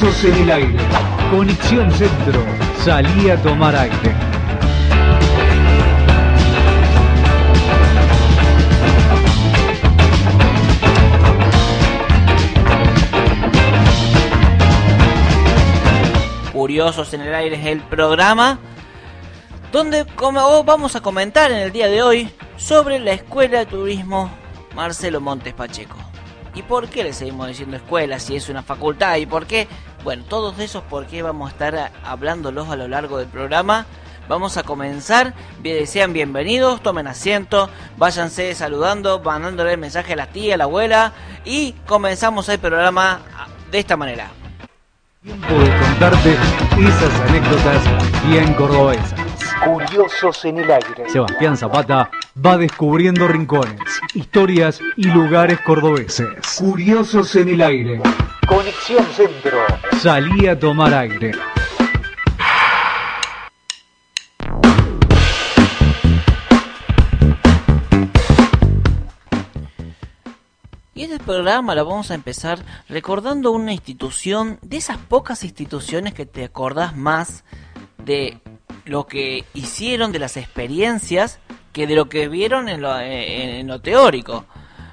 ¿Sos curioso? Curiosos en el aire. Conexión Centro. Salí a tomar aire. Curiosos en el aire es el programa donde vamos a comentar en el día de hoy sobre la Escuela de Turismo Marcelo Montes Pacheco. ¿Y por qué le seguimos diciendo escuela si es una facultad? ¿Y por qué? Bueno, todos esos por qué vamos a estar hablándolos a lo largo del programa. Vamos a comenzar. Sean bienvenidos, tomen asiento, váyanse saludando, mandándole mensaje a la tía, a la abuela. Y comenzamos el programa de esta manera. Tiempo de contarte esas anécdotas bien cordobesas. Curiosos en el aire. Sebastián Zapata va descubriendo rincones, historias y lugares cordobeses. Curiosos en el aire. Conexión Centro. Salí a tomar aire. Y este programa lo vamos a empezar recordando una institución, de esas pocas instituciones que te acordás más de lo que hicieron, de las experiencias, que de lo que vieron en lo, en, lo teórico.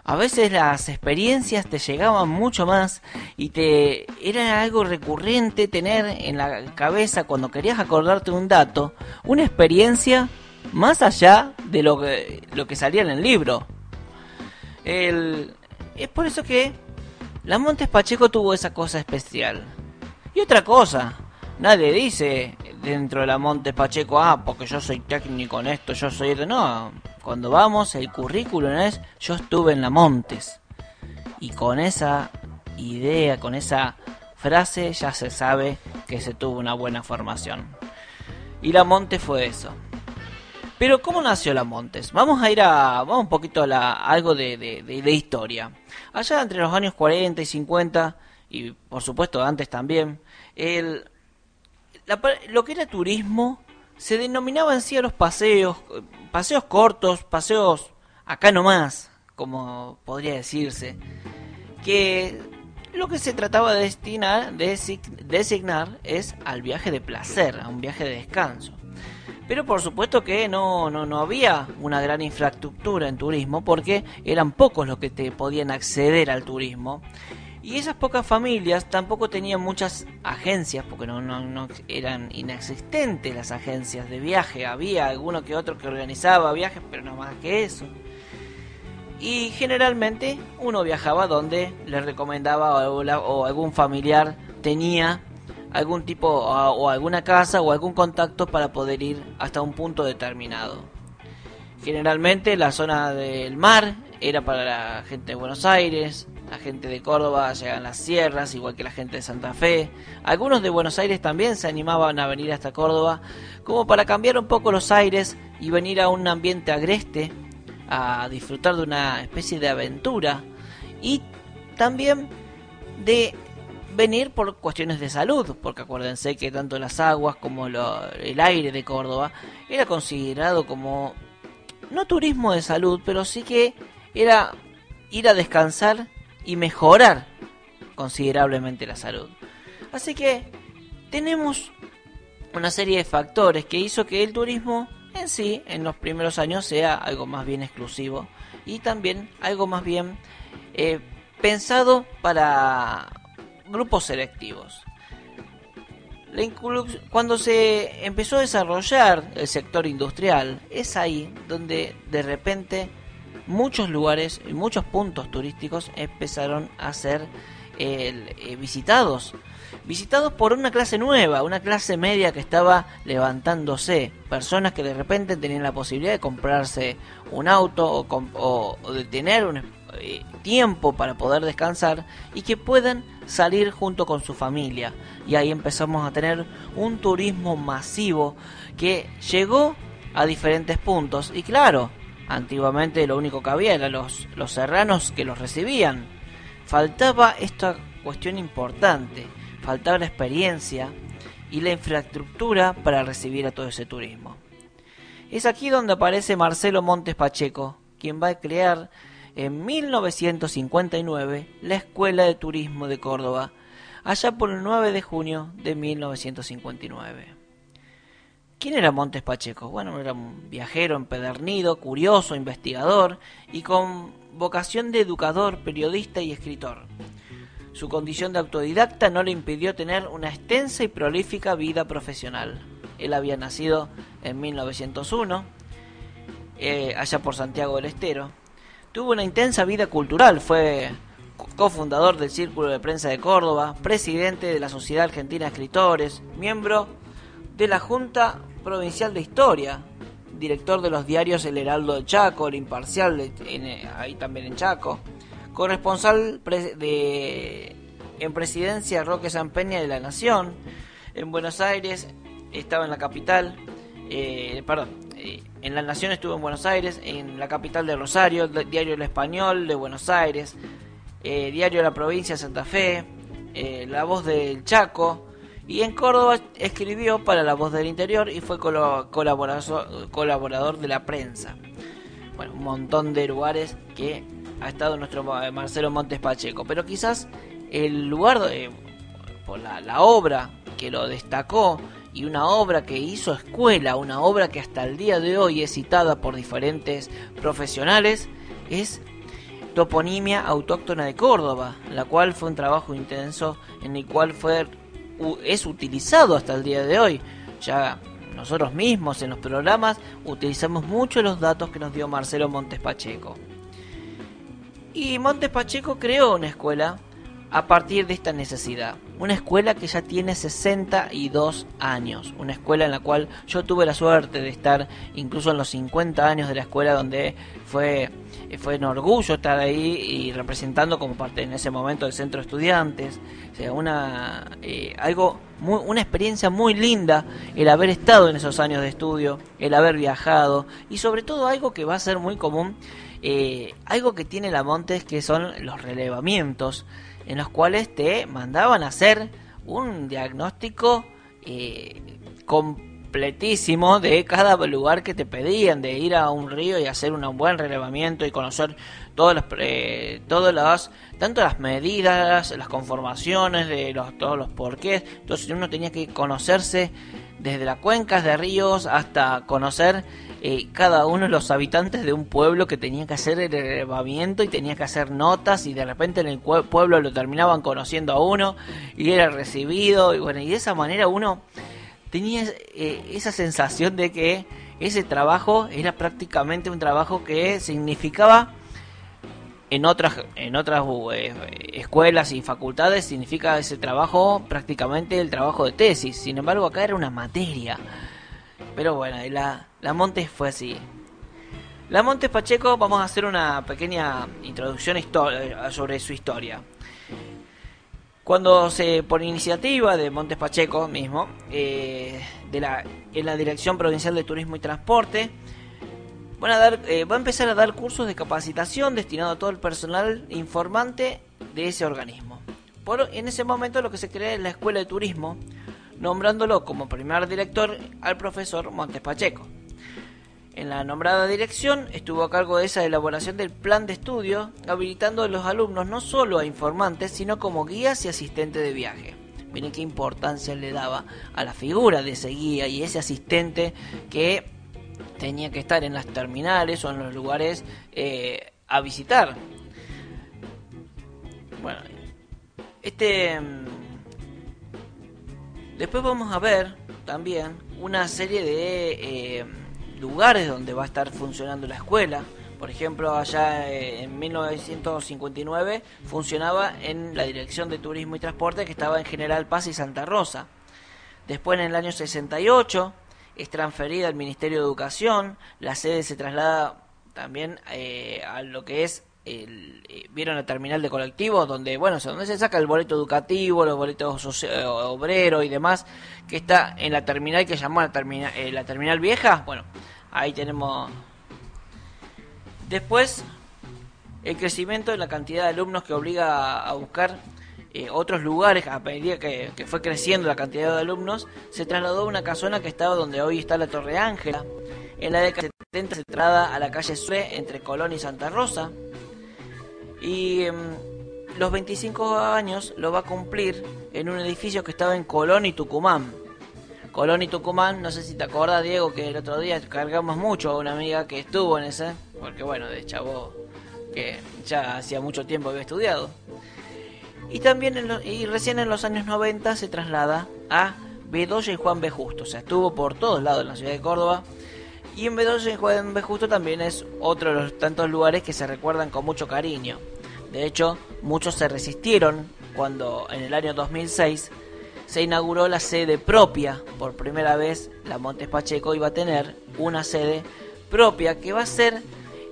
A veces las experiencias te llegaban mucho más y te era algo recurrente tener en la cabeza cuando querías acordarte un dato, una experiencia más allá de lo que, lo que salía en el libro. Es por eso que la Montes Pacheco tuvo esa cosa especial. Y otra cosa, nadie dice dentro de la Montes Pacheco, ah, porque yo soy técnico en esto, yo soy de... No, cuando vamos, el currículum es, yo estuve en la Montes. Y con esa idea, con esa frase, ya se sabe que se tuvo una buena formación. Y la Montes fue eso. Pero ¿cómo nació la Montes? Vamos a ir a, vamos un poquito a, la, algo de, de, historia. Allá entre los años 40 y 50, y por supuesto antes también, el, lo que era turismo se denominaba en sí a los paseos, paseos cortos, paseos acá nomás, como podría decirse, que lo que se trataba de destinar, de designar es al viaje de placer, a un viaje de descanso. Pero por supuesto que no, no, no había una gran infraestructura en turismo porque eran pocos los que te podían acceder al turismo y esas pocas familias tampoco tenían muchas agencias, porque no, no, eran inexistentes las agencias de viaje. Había alguno que otro que organizaba viajes, pero no más que eso. Y generalmente uno viajaba donde le recomendaba o, algún familiar tenía algún tipo o alguna casa o algún contacto para poder ir hasta un punto determinado. Generalmente la zona del mar era para la gente de Buenos Aires, la gente de Córdoba llegan a las sierras, igual que la gente de Santa Fe. Algunos de Buenos Aires también se animaban a venir hasta Córdoba, como para cambiar un poco los aires y venir a un ambiente agreste, a disfrutar de una especie de aventura y también de venir por cuestiones de salud, porque acuérdense que tanto las aguas como el aire de Córdoba era considerado como no turismo de salud, pero sí que era ir a descansar y mejorar considerablemente la salud. Así que tenemos una serie de factores que hizo que el turismo en sí en los primeros años sea algo más bien exclusivo y también algo más bien eh, pensado para grupos selectivos. Cuando se empezó a desarrollar el sector industrial, es ahí donde de repente muchos lugares y muchos puntos turísticos empezaron a ser eh, visitados. Visitados por una clase nueva, una clase media que estaba levantándose. Personas que de repente tenían la posibilidad de comprarse un auto o, de tener un eh, tiempo para poder descansar y que puedan salir junto con su familia. Y ahí empezamos a tener un turismo masivo que llegó a diferentes puntos. Y claro, Antiguamente lo único que había eran los, los serranos que los recibían. Faltaba esta cuestión importante, faltaba la experiencia y la infraestructura para recibir a todo ese turismo. Es aquí donde aparece Marcelo Montes Pacheco, quien va a crear en 1959 la Escuela de Turismo de Córdoba, allá por el 9 de junio de 1959. ¿Quién era Montes Pacheco? Bueno, era un viajero empedernido, curioso, investigador y con vocación de educador, periodista y escritor. Su condición de autodidacta no le impidió tener una extensa y prolífica vida profesional. Él había nacido en 1901, eh, allá por Santiago del Estero. Tuvo una intensa vida cultural, fue cofundador del Círculo de Prensa de Córdoba, presidente de la Sociedad Argentina de Escritores, miembro de la Junta Provincial de Historia, director de los diarios El Heraldo de Chaco, El Imparcial, de, ahí también en Chaco, corresponsal de, en presidencia Roque San Peña de la Nación, en Buenos Aires, estaba en la capital, eh, perdón, eh, en la Nación estuvo en Buenos Aires, en la capital de Rosario, Diario El Español de Buenos Aires, eh, Diario de la Provincia de Santa Fe, La Voz del Chaco, y en Córdoba escribió para La Voz del Interior y fue colaborador, de la prensa. Bueno, un montón de lugares que ha estado nuestro Marcelo Montes Pacheco, pero quizás el lugar, por la obra que lo destacó y una obra que hizo escuela, una obra que hasta el día de hoy es citada por diferentes profesionales, es Toponimia Autóctona de Córdoba, la cual fue un trabajo intenso en el cual fue es utilizado hasta el día de hoy. Ya nosotros mismos en los programas utilizamos mucho los datos que nos dio Marcelo Montes Pacheco. Y Montes Pacheco creó una escuela a partir de esta necesidad. Una escuela que ya tiene 62 años. Una escuela en la cual yo tuve la suerte de estar incluso en los 50 años de la escuela donde fue, fue un orgullo estar ahí y representando como parte en ese momento del centro de estudiantes. Sea, una, eh, algo muy, una experiencia muy linda el haber estado en esos años de estudio, el haber viajado y sobre todo algo que va a ser muy común, eh, algo que tiene la Montes que son los relevamientos en los cuales te mandaban a hacer un diagnóstico eh, de cada lugar que te pedían, de ir a un río y hacer un buen relevamiento y conocer todas las, eh, todas las, tanto las medidas, las conformaciones de los, todos los porqués. Entonces uno tenía que conocerse desde las cuencas de ríos hasta conocer eh, cada uno de los habitantes de un pueblo que tenía que hacer el relevamiento y tenía que hacer notas y de repente en el pueblo lo terminaban conociendo a uno y era recibido y bueno, y de esa manera uno tenía eh, esa sensación de que ese trabajo era prácticamente un trabajo que significaba en otras en otras eh, escuelas y facultades significa ese trabajo prácticamente el trabajo de tesis. Sin embargo, acá era una materia. Pero bueno, la, la Montes fue así. La Montes Pacheco, vamos a hacer una pequeña introducción sobre su historia. Cuando se, por iniciativa de Montes Pacheco mismo, eh, de la, en la Dirección Provincial de Turismo y Transporte, van a dar, eh, va a empezar a dar cursos de capacitación destinado a todo el personal informante de ese organismo. Por, en ese momento lo que se crea es la Escuela de Turismo, nombrándolo como primer director al profesor Montes Pacheco. En la nombrada dirección estuvo a cargo de esa elaboración del plan de estudio, habilitando a los alumnos no solo a informantes, sino como guías y asistentes de viaje. Miren qué importancia le daba a la figura de ese guía y ese asistente que tenía que estar en las terminales o en los lugares eh, a visitar. Bueno, este mm, Después vamos a ver también una serie de eh, lugares donde va a estar funcionando la escuela. Por ejemplo, allá eh, en 1959 funcionaba en la Dirección de Turismo y Transporte que estaba en General Paz y Santa Rosa. Después en el año 68 es transferida al Ministerio de Educación, la sede se traslada también eh, a lo que es el, eh, vieron la terminal de colectivos donde bueno donde se saca el boleto educativo los boletos obreros y demás que está en la terminal que llamó la terminal eh, la terminal vieja bueno ahí tenemos. Después el crecimiento de la cantidad de alumnos que obliga a, buscar otros lugares. A medida que, que, fue creciendo la cantidad de alumnos se trasladó a una casona que estaba donde hoy está la Torre Ángela en la década de 70 se trasladó a la calle Sue entre Colón y Santa Rosa. Y em, los 25 años lo va a cumplir en un edificio que estaba en Colón y Tucumán. Colón y Tucumán, no sé si te acuerdas, Diego, que el otro día cargamos mucho a una amiga que estuvo en ese, porque bueno, de chavo que ya hacía mucho tiempo había estudiado. Y también y recién en los años 90 se traslada a Bedoya y Juan B. Justo, o sea, estuvo por todos lados en la ciudad de Córdoba. Y en Bedoya y Juan B. Justo también es otro de los tantos lugares que se recuerdan con mucho cariño. De hecho, muchos se resistieron cuando en el año 2006 se inauguró la sede propia. Por primera vez, la Montes Pacheco iba a tener una sede propia que va a ser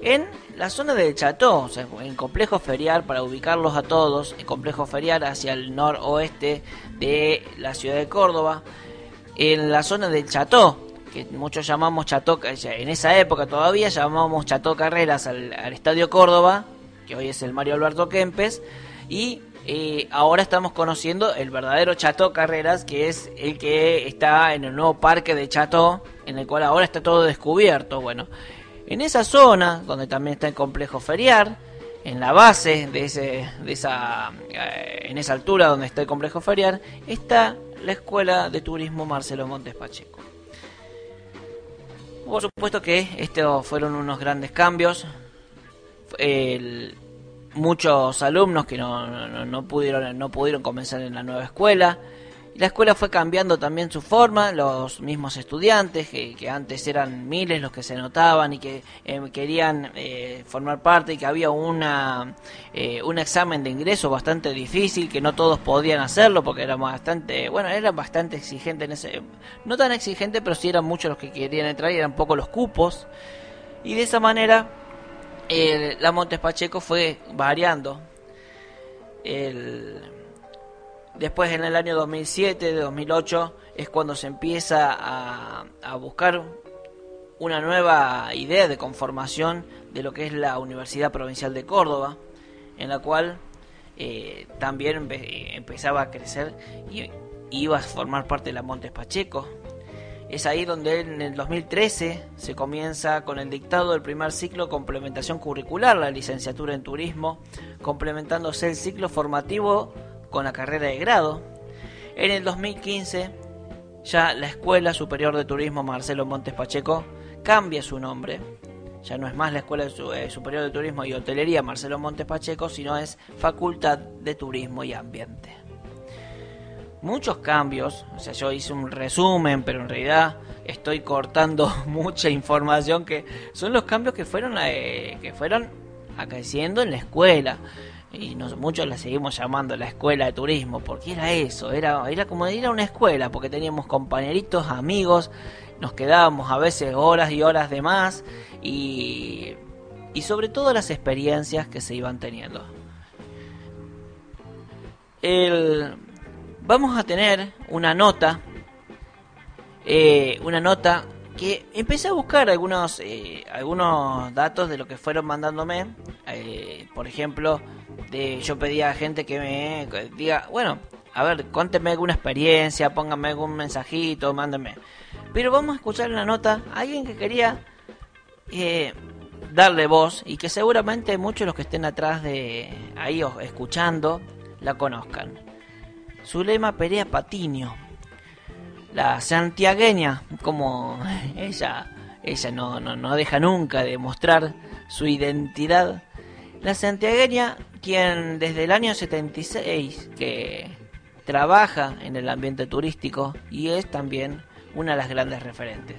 en la zona del Chateau, o sea, en complejo ferial, para ubicarlos a todos, en complejo ferial hacia el noroeste de la ciudad de Córdoba, en la zona del Chateau, que muchos llamamos Chateau, en esa época todavía llamábamos Chateau Carreras al, al Estadio Córdoba, que hoy es el Mario Alberto Kempes, y eh, ahora estamos conociendo el verdadero Chateau Carreras, que es el que está en el nuevo parque de Chateau, en el cual ahora está todo descubierto. Bueno, en esa zona, donde también está el complejo feriar, en la base de, ese, de esa, eh, en esa altura donde está el complejo feriar, está la Escuela de Turismo Marcelo Montes Pacheco. Por supuesto que estos fueron unos grandes cambios. El, muchos alumnos que no, no, pudieron no pudieron comenzar en la nueva escuela la escuela fue cambiando también su forma, los mismos estudiantes, que, antes eran miles los que se notaban y que eh, querían eh, formar parte y que había una, eh, un examen de ingreso bastante difícil, que no todos podían hacerlo porque era bastante, bueno, era bastante exigente en ese, no tan exigente, pero sí eran muchos los que querían entrar y eran pocos los cupos. Y de esa manera la Montes Pacheco fue variando. después en el año 2007, de 2008, es cuando se empieza a, buscar una nueva idea de conformación de lo que es la Universidad Provincial de Córdoba, en la cual eh, también empezaba a crecer y iba a formar parte de la Montes Pacheco. Es ahí donde en el 2013 se comienza con el dictado del primer ciclo complementación curricular, la licenciatura en turismo, complementándose el ciclo formativo con la carrera de grado. En el 2015 ya la Escuela Superior de Turismo Marcelo Montes Pacheco cambia su nombre. Ya no es más la Escuela eh, Superior de Turismo y Hotelería Marcelo Montes Pacheco, sino es Facultad de Turismo y Ambiente muchos cambios. O sea, yo hice un resumen, pero en realidad estoy cortando mucha información que son los cambios que fueron eh, que fueron acaeciendo en la escuela. Y nos, muchos la seguimos llamando la escuela de turismo, porque era eso, era, era como ir a una escuela, porque teníamos compañeritos, amigos, nos quedábamos a veces horas y horas de más, y, y sobre todo las experiencias que se iban teniendo. El, vamos a tener una nota, eh, una nota que empecé a buscar algunos, eh, algunos datos de lo que fueron mandándome. Eh, por ejemplo, de, yo pedía a gente que me diga, bueno, a ver, cuénteme alguna experiencia, pónganme algún mensajito, mándenme. Pero vamos a escuchar en la nota alguien que quería darle voz y que seguramente muchos de los que estén atrás de ahí escuchando la conozcan. Zulema Perea Patiño. La santiagueña, como ella, ella no, no, no deja nunca de mostrar su identidad. La santiagueña, quien desde el año 76 que trabaja en el ambiente turístico y es también una de las grandes referentes.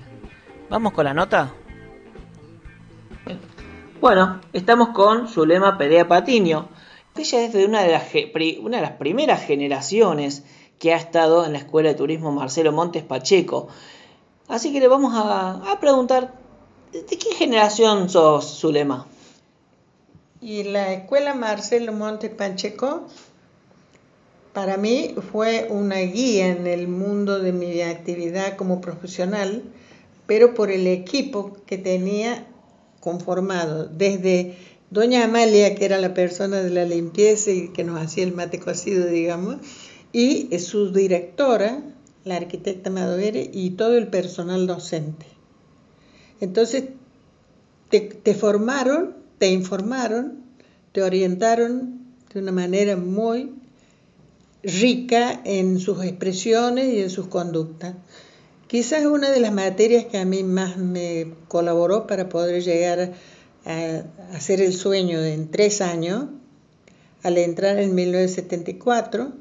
¿Vamos con la nota? Bueno, estamos con Zulema Perea Patiño, ella es de una de, las, primeras generaciones que ha estado en la Escuela de Turismo Marcelo Montes Pacheco. Así que le vamos a, preguntar, ¿de qué generación sos, Zulema? Y la Escuela Marcelo Montes Pacheco para mí fue una guía en el mundo de mi actividad como profesional, pero por el equipo que tenía conformado, desde doña Amalia, que era la persona de la limpieza y que nos hacía el mate cocido, digamos, y su directora, la arquitecta Madovere, y todo el personal docente. Entonces, te, formaron, te informaron, te orientaron, de una manera muy rica en sus expresiones y en sus conductas. Quizás una de las materias que a mí más me colaboró para poder llegar a hacer el sueño en tres años, al entrar en 1974,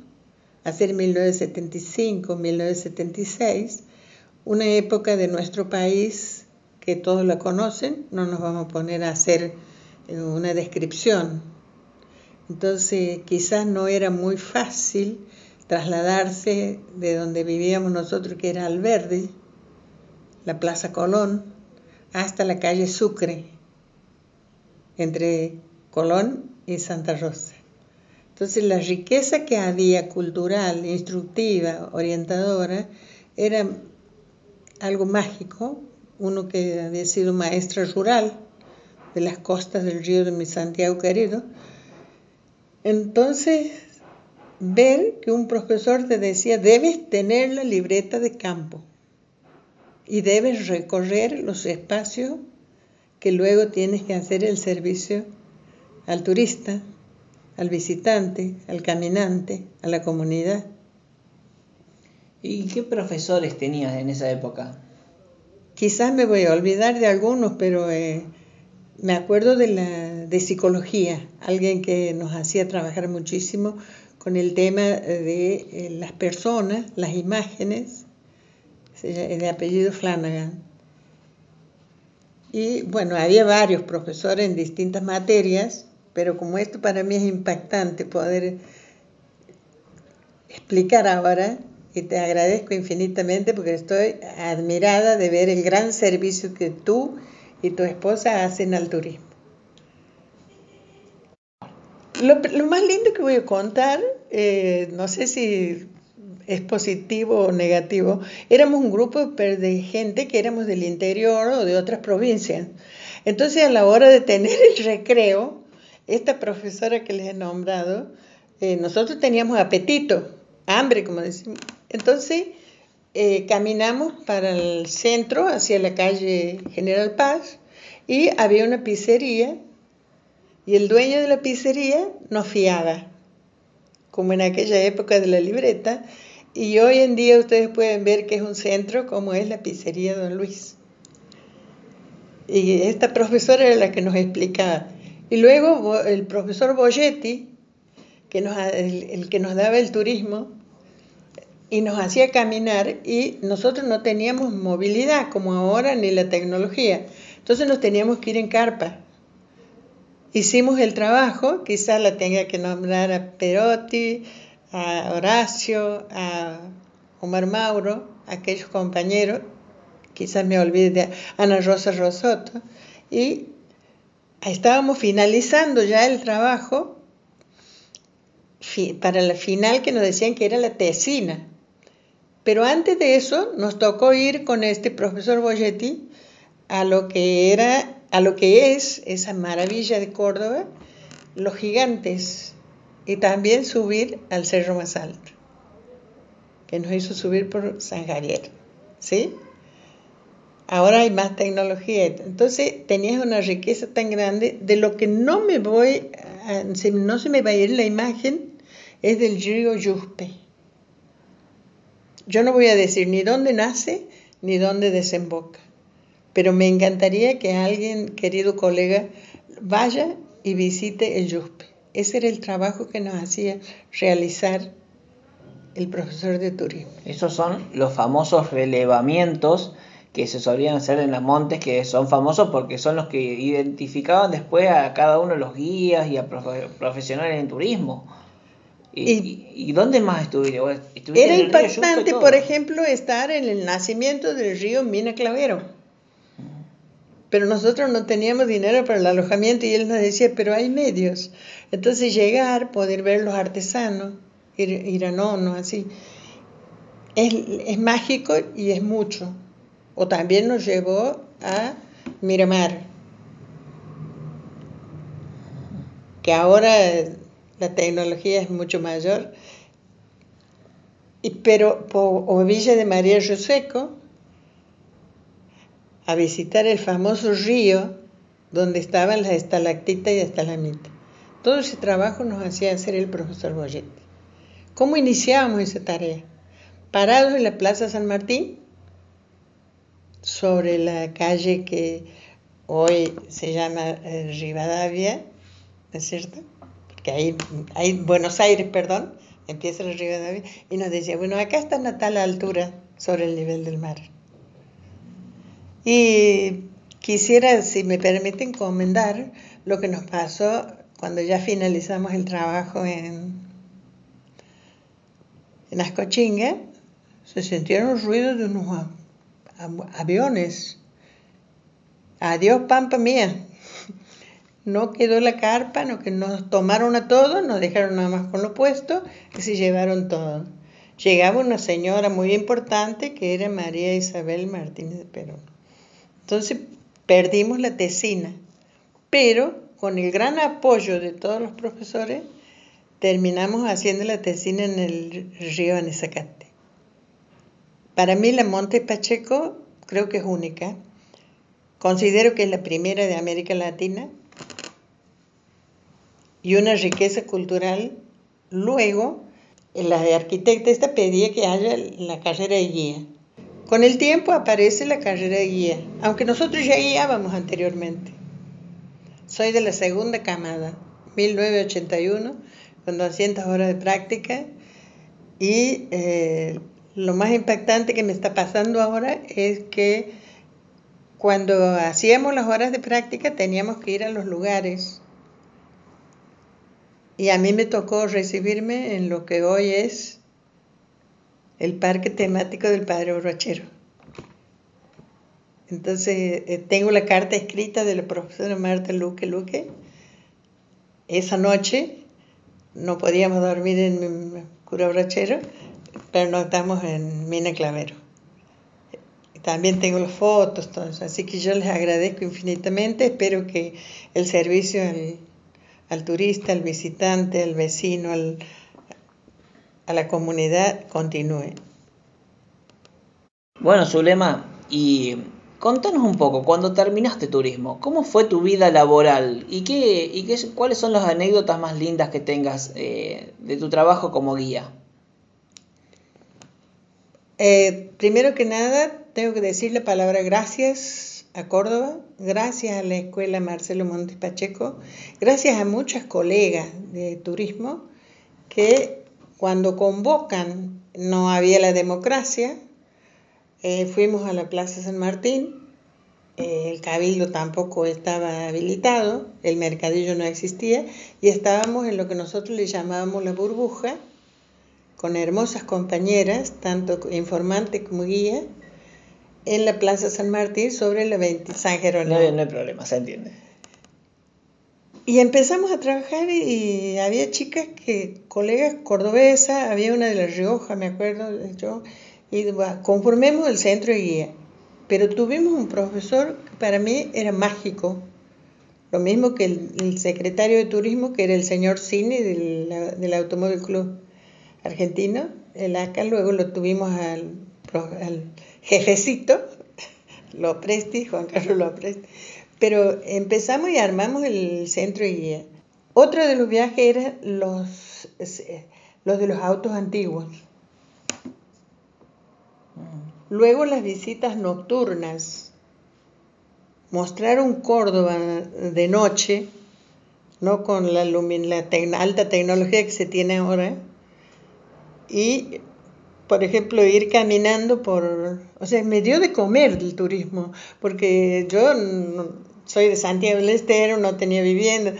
hacer 1975, 1976, una época de nuestro país que todos la conocen, no nos vamos a poner a hacer eh, una descripción. Entonces quizás no era muy fácil trasladarse de donde vivíamos nosotros, que era Alverde, la Plaza Colón, hasta la calle Sucre, entre Colón y Santa Rosa. Entonces la riqueza que había cultural, instructiva, orientadora, era algo mágico. Uno que había sido maestra rural de las costas del río de mi Santiago querido. Entonces, ver que un profesor te decía, debes tener la libreta de campo y debes recorrer los espacios que luego tienes que hacer el servicio al turista, al visitante, al caminante, a la comunidad. ¿Y qué profesores tenías en esa época? Quizás me voy a olvidar de algunos, pero eh, me acuerdo de, la, de psicología, alguien que nos hacía trabajar muchísimo con el tema de eh, las personas, las imágenes, de apellido Flanagan. Y bueno, había varios profesores en distintas materias, pero como esto para mí es impactante poder explicar ahora, y te agradezco infinitamente porque estoy admirada de ver el gran servicio que tú y tu esposa hacen al turismo. Lo, más lindo que voy a contar, eh, no sé si es positivo o negativo, éramos un grupo de gente que éramos del interior o de otras provincias. Entonces a la hora de tener el recreo, esta profesora que les he nombrado, eh, nosotros teníamos apetito, hambre, como decimos. Entonces eh, caminamos para el centro, hacia la calle General Paz, y había una pizzería, y el dueño de la pizzería nos fiaba, como en aquella época de la libreta, y hoy en día ustedes pueden ver que es un centro como es la pizzería Don Luis. Y esta profesora era la que nos explicaba. Y luego el profesor Boyetti, que nos, el, que nos daba el turismo, y nos hacía caminar y nosotros no teníamos movilidad como ahora ni la tecnología. Entonces nos teníamos que ir en carpa. Hicimos el trabajo, quizás la tenga que nombrar a Perotti, a Horacio, a Omar Mauro, a aquellos compañeros, quizás me olvide de Ana Rosa Rosoto, y estábamos finalizando ya el trabajo para la final que nos decían que era la tesina. Pero antes de eso nos tocó ir con este profesor Boyetti a lo que era, a lo que es esa maravilla de Córdoba, los gigantes, y también subir al cerro más alto, que nos hizo subir por San Javier, ¿sí? Ahora hay más tecnología. Entonces tenías una riqueza tan grande de lo que no me voy, no se me va a ir la imagen, es del río Yuspe. Yo no voy a decir ni dónde nace ni dónde desemboca, pero me encantaría que alguien, querido colega, vaya y visite el Yuspe. Ese era el trabajo que nos hacía realizar el profesor de turismo. Esos son los famosos relevamientos que se solían hacer en los montes, que son famosos porque son los que identificaban después a cada uno de los guías y a profesionales en turismo. ¿Y, dónde más estuviste? era impactante, por ejemplo, estar en el nacimiento del río Mina Clavero. Pero nosotros no teníamos dinero para el alojamiento y él nos decía, pero hay medios. Entonces llegar, poder ver los artesanos, ir, ir a nono, así, es, es mágico y es mucho. O también nos llevó a Miramar, que ahora la tecnología es mucho mayor, y, pero o Villa de María Joseco, a visitar el famoso río donde estaban las estalactitas y estalamitas. Todo ese trabajo nos hacía hacer el profesor Boyetti. ¿Cómo iniciábamos esa tarea? Parados en la Plaza San Martín, sobre la calle que hoy se llama eh, Rivadavia, ¿no es cierto? Porque ahí, hay Buenos Aires, perdón, empieza la Rivadavia, y nos decía, bueno, acá está a tal altura sobre el nivel del mar. Y quisiera, si me permiten, comentar lo que nos pasó cuando ya finalizamos el trabajo en, en Ascochinga, se sintieron ruidos de unos aviones. Adiós, pampa mía. No quedó la carpa, no, que nos tomaron a todos, nos dejaron nada más con lo puesto, que se llevaron todo. Llegaba una señora muy importante que era María Isabel Martínez de Perón. Entonces perdimos la tesina, pero con el gran apoyo de todos los profesores terminamos haciendo la tesina en el río Anezacate. Para mí la Monte Pacheco creo que es única. Considero que es la primera de América Latina y una riqueza cultural. Luego, la arquitecta esta pedía que haya la carrera de guía. Con el tiempo aparece la carrera de guía, aunque nosotros ya guiábamos anteriormente. Soy de la segunda camada, 1981, con 200 horas de práctica y eh, lo más impactante que me está pasando ahora es que cuando hacíamos las horas de práctica teníamos que ir a los lugares y a mí me tocó recibirme en lo que hoy es el parque temático del Padre Borrachero. Entonces, eh, tengo la carta escrita de la profesora Marta Luque Luque. Esa noche no podíamos dormir en Cura Borrachero, pero no estamos en Mina Clavero. También tengo las fotos, así que yo les agradezco infinitamente. Espero que el servicio al, al turista, al visitante, al vecino, al, a la comunidad continúe. Bueno, Zulema, y contanos un poco, cuando terminaste turismo, ¿cómo fue tu vida laboral y, qué, y qué, cuáles son las anécdotas más lindas que tengas eh, de tu trabajo como guía? Eh, primero que nada, tengo que decir la palabra gracias a Córdoba, gracias a la Escuela Marcelo Montes Pacheco, gracias a muchas colegas de turismo que cuando convocan, no había la democracia, eh, fuimos a la Plaza San Martín, eh, el cabildo tampoco estaba habilitado, el mercadillo no existía, y estábamos en lo que nosotros le llamábamos la burbuja, con hermosas compañeras, tanto informante como guía, en la Plaza San Martín sobre la 20 San Jerónimo. No, no hay problema, se entiende. Y empezamos a trabajar y había chicas que, colegas cordobesas, había una de La Rioja, me acuerdo yo, y conformemos el centro de guía. Pero tuvimos un profesor que para mí era mágico, lo mismo que el, secretario de turismo, que era el señor Cine del, del Automóvil Club Argentino, el ACA, luego lo tuvimos al, al jefecito, Lopresti, Juan Carlos Lopresti, pero empezamos y armamos el centro de guía. Otro de los viajes era los, los de los autos antiguos. Luego las visitas nocturnas. Mostraron Córdoba de noche, no con la alta tecnología que se tiene ahora. Y, por ejemplo, ir caminando por... O sea, me dio de comer el turismo, porque yo soy de Santiago del Estero, no tenía vivienda.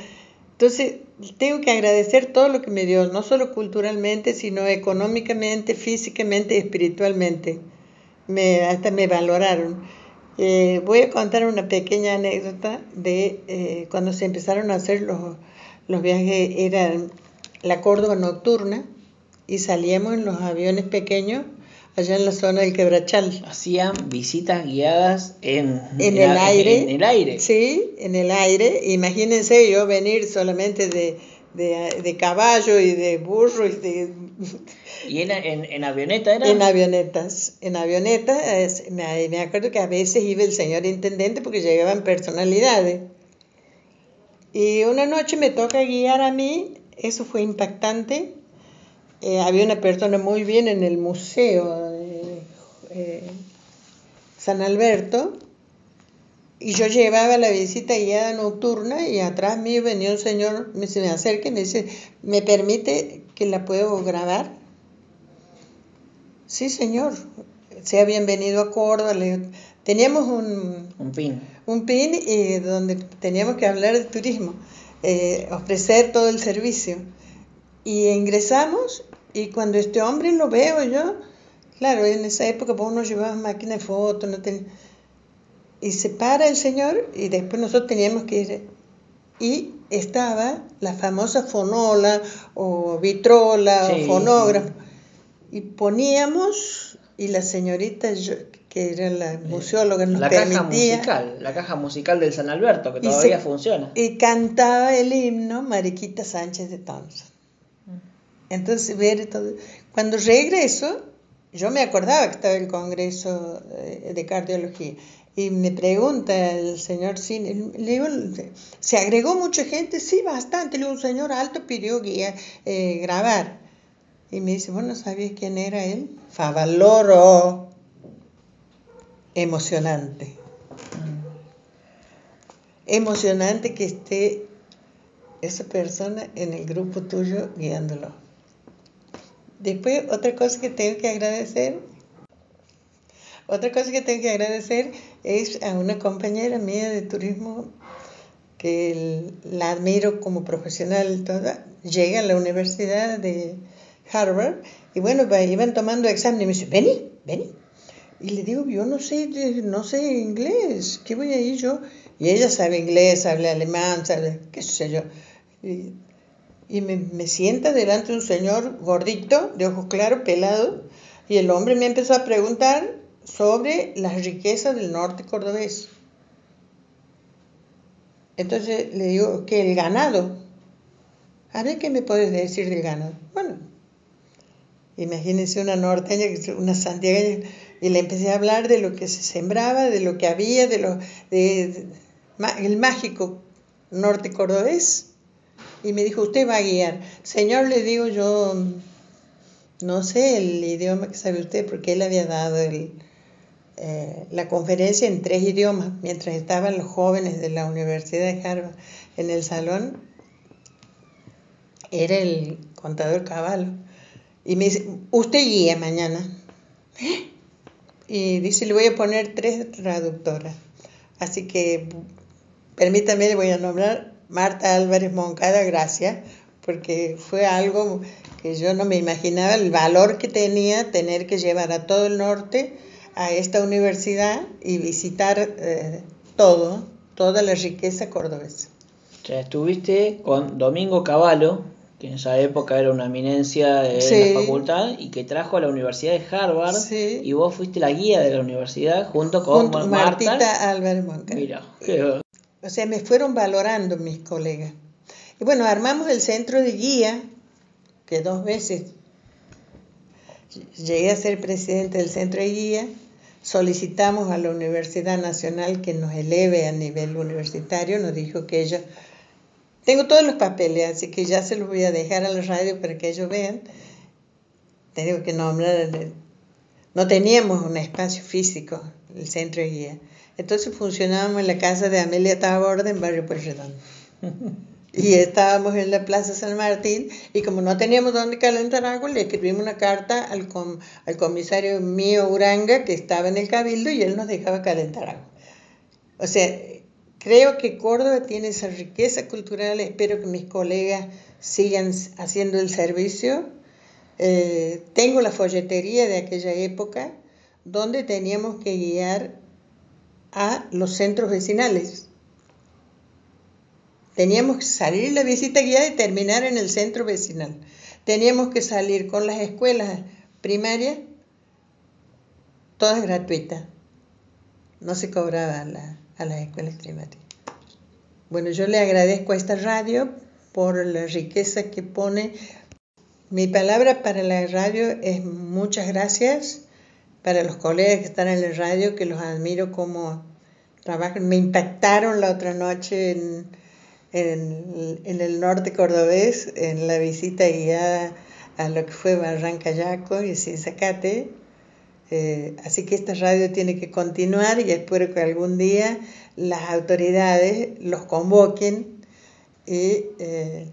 Entonces, tengo que agradecer todo lo que me dio, no solo culturalmente, sino económicamente, físicamente y espiritualmente. Me, hasta me valoraron. Eh, voy a contar una pequeña anécdota de eh, cuando se empezaron a hacer los, los viajes, era la Córdoba nocturna y salíamos en los aviones pequeños allá en la zona del Quebrachal. Hacían visitas guiadas en, en el aire. En, el aire. Sí, en el aire. Imagínense yo venir solamente de, de, caballo y de burro y de... ¿Y en, en, avioneta era? En avionetas. En avionetas, me, me acuerdo que a veces iba el señor intendente porque llegaban personalidades. Y una noche me toca guiar a mí, eso fue impactante. Eh, había una persona muy bien en el museo de eh, San Alberto y yo llevaba la visita guiada nocturna y atrás mío venía un señor, me, se me acerca y me dice, ¿me permite que la puedo grabar? Sí, señor. Sea bienvenido a Córdoba. teníamos un, un pin. Un pin y donde teníamos que hablar de turismo, eh, ofrecer todo el servicio. Y ingresamos y cuando este hombre lo veo yo, claro, en esa época pues uno llevaba máquina de fotos, no tenía y se para el señor y después nosotros teníamos que ir. Y estaba la famosa fonola o vitrola o fonógrafo. Y poníamos, y la señorita, que era la museóloga, nos la caja musical, la caja musical del San Alberto, que todavía funciona. Y cantaba el himno Mariquita Sánchez de Thompson. Mm. Entonces, ver todo. Cuando regreso, yo me acordaba que estaba el Congreso de Cardiología y me pregunta el señor Cine, le digo, ¿se agregó mucha gente? Sí, bastante. Le digo, un señor alto pidió guía, eh, grabar. Y me dice, bueno, ¿sabías quién era él? Favaloro. Emocionante. Emocionante que esté esa persona en el grupo tuyo guiándolo. Después, otra cosa que tengo que agradecer otra cosa que tengo que agradecer es a una compañera mía de turismo que la admiro como profesional toda. Llega a la Universidad de Harvard y bueno, iban tomando examen y me dice, vení, vení. Y le digo, yo no sé, no sé inglés, ¿qué voy a ir yo? Y ella sabe inglés, habla alemán, sabe, qué sé yo. Y, y me, me, sienta delante de un señor gordito, de ojos claros, pelado, y el hombre me empezó a preguntar sobre las riquezas del norte cordobés. Entonces le digo que el ganado. A ver qué me puedes decir del ganado. Bueno, imagínense una norteña, una santiagueña, y le empecé a hablar de lo que se sembraba, de lo que había, de lo de, el mágico norte cordobés. Y me dijo, usted va a guiar. Señor, le digo yo, no sé el idioma que sabe usted, porque él había dado eh, la conferencia en tres idiomas, mientras estaban los jóvenes de la Universidad de Harvard en el salón, era el contador Caballo. Y me dice, usted guía mañana. Y dice, le voy a poner tres traductoras. Así que permítame, le voy a nombrar Marta Álvarez Moncada, gracias, porque fue algo que yo no me imaginaba, el valor que tenía tener que llevar a todo el norte a esta universidad y visitar eh, todo, toda la riqueza cordobesa. O sea, estuviste con Domingo Cavallo, que en esa época era una eminencia de la facultad y que trajo a la Universidad de Harvard y vos fuiste la guía de la universidad junto con junto Martita Álvarez Mira, o sea, me fueron valorando mis colegas. Y bueno, armamos el centro de guía, que dos veces llegué a ser presidente del centro de guía, solicitamos a la Universidad Nacional que nos eleve a nivel universitario, nos dijo que ellos, tengo todos los papeles, así que ya se los voy a dejar a la radio para que ellos vean, tengo que nombrar, no teníamos un espacio físico, el centro de guía, entonces funcionábamos en la casa de Amelia Taborda en Barrio Pueyrredón. Y estábamos en la Plaza San Martín y como no teníamos dónde calentar agua, le escribimos una carta al, al comisario mío Uranga que estaba en el cabildo y él nos dejaba calentar agua. O sea, creo que Córdoba tiene esa riqueza cultural, espero que mis colegas sigan haciendo el servicio. Eh, tengo la folletería de aquella época donde teníamos que guiar a los centros vecinales Teníamos que salir la visita guiada y terminar en el centro vecinal. Teníamos que salir con las escuelas primarias, todas gratuitas. No se cobraba a, las escuelas primarias. Bueno, yo le agradezco a esta radio por la riqueza que pone. Mi palabra para la radio es muchas gracias para los colegas que están en la radio, que los admiro como trabajan. Me impactaron la otra noche en, en, el norte cordobés, en la visita guiada a lo que fue Barranca Yaco y Sizacate. Eh, así que esta radio tiene que continuar y espero que algún día las autoridades los convoquen y, eh,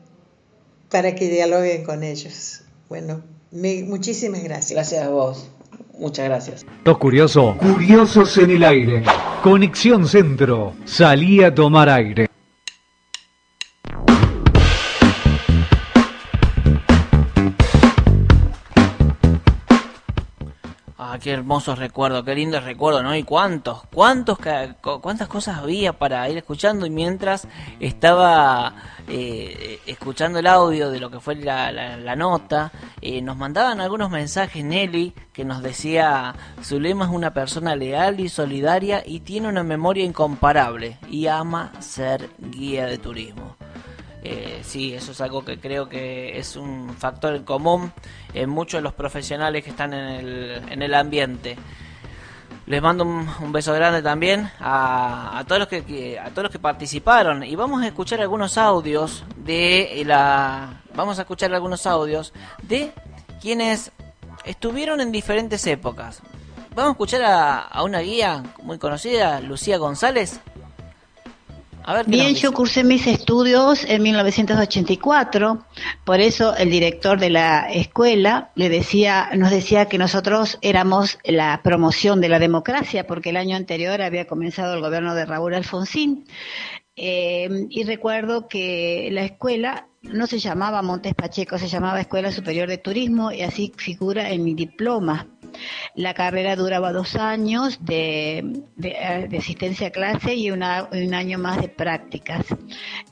para que dialoguen con ellos. Bueno, muchísimas gracias. Gracias a vos. Muchas gracias. Dos curiosos. Curiosos en el aire. Conexión Centro. Salí a tomar aire. Qué hermosos recuerdos, qué lindos recuerdos, ¿no? Y cuántos, cuántos, cuántas cosas había para ir escuchando y mientras estaba eh, escuchando el audio de lo que fue la, nota, eh, nos mandaban algunos mensajes Nelly que nos decía, Zulema es una persona leal y solidaria y tiene una memoria incomparable y ama ser guía de turismo. Eh, sí, eso es algo que creo que es un factor común en muchos de los profesionales que están en el, en el ambiente. Les mando un, beso grande también a, todos los que, a todos los que participaron y vamos a escuchar algunos audios de la vamos a escuchar algunos audios de quienes estuvieron en diferentes épocas. Vamos a escuchar a, a una guía muy conocida, Lucía González. Bien, yo cursé mis estudios en 1984, por eso el director de la escuela le decía, nos decía que nosotros éramos la promoción de la democracia, porque el año anterior había comenzado el gobierno de Raúl Alfonsín. Eh, y recuerdo que la escuela no se llamaba Montes Pacheco, se llamaba Escuela Superior de Turismo y así figura en mi diploma. La carrera duraba dos años de, asistencia a clase y un año más de prácticas.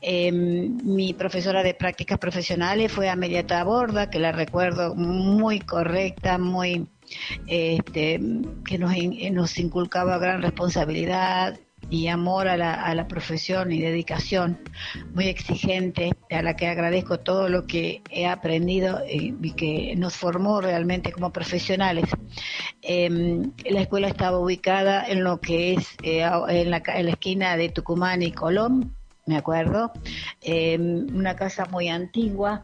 Em, mi profesora de prácticas profesionales fue Amelia Taborda, que la recuerdo muy correcta, muy este, que nos, nos inculcaba gran responsabilidad, y amor a la, a la profesión y dedicación muy exigente, a la que agradezco todo lo que he aprendido y, que nos formó realmente como profesionales. Em, la escuela estaba ubicada en lo que es eh, en, la, en la esquina de Tucumán y Colón, me acuerdo, em, una casa muy antigua,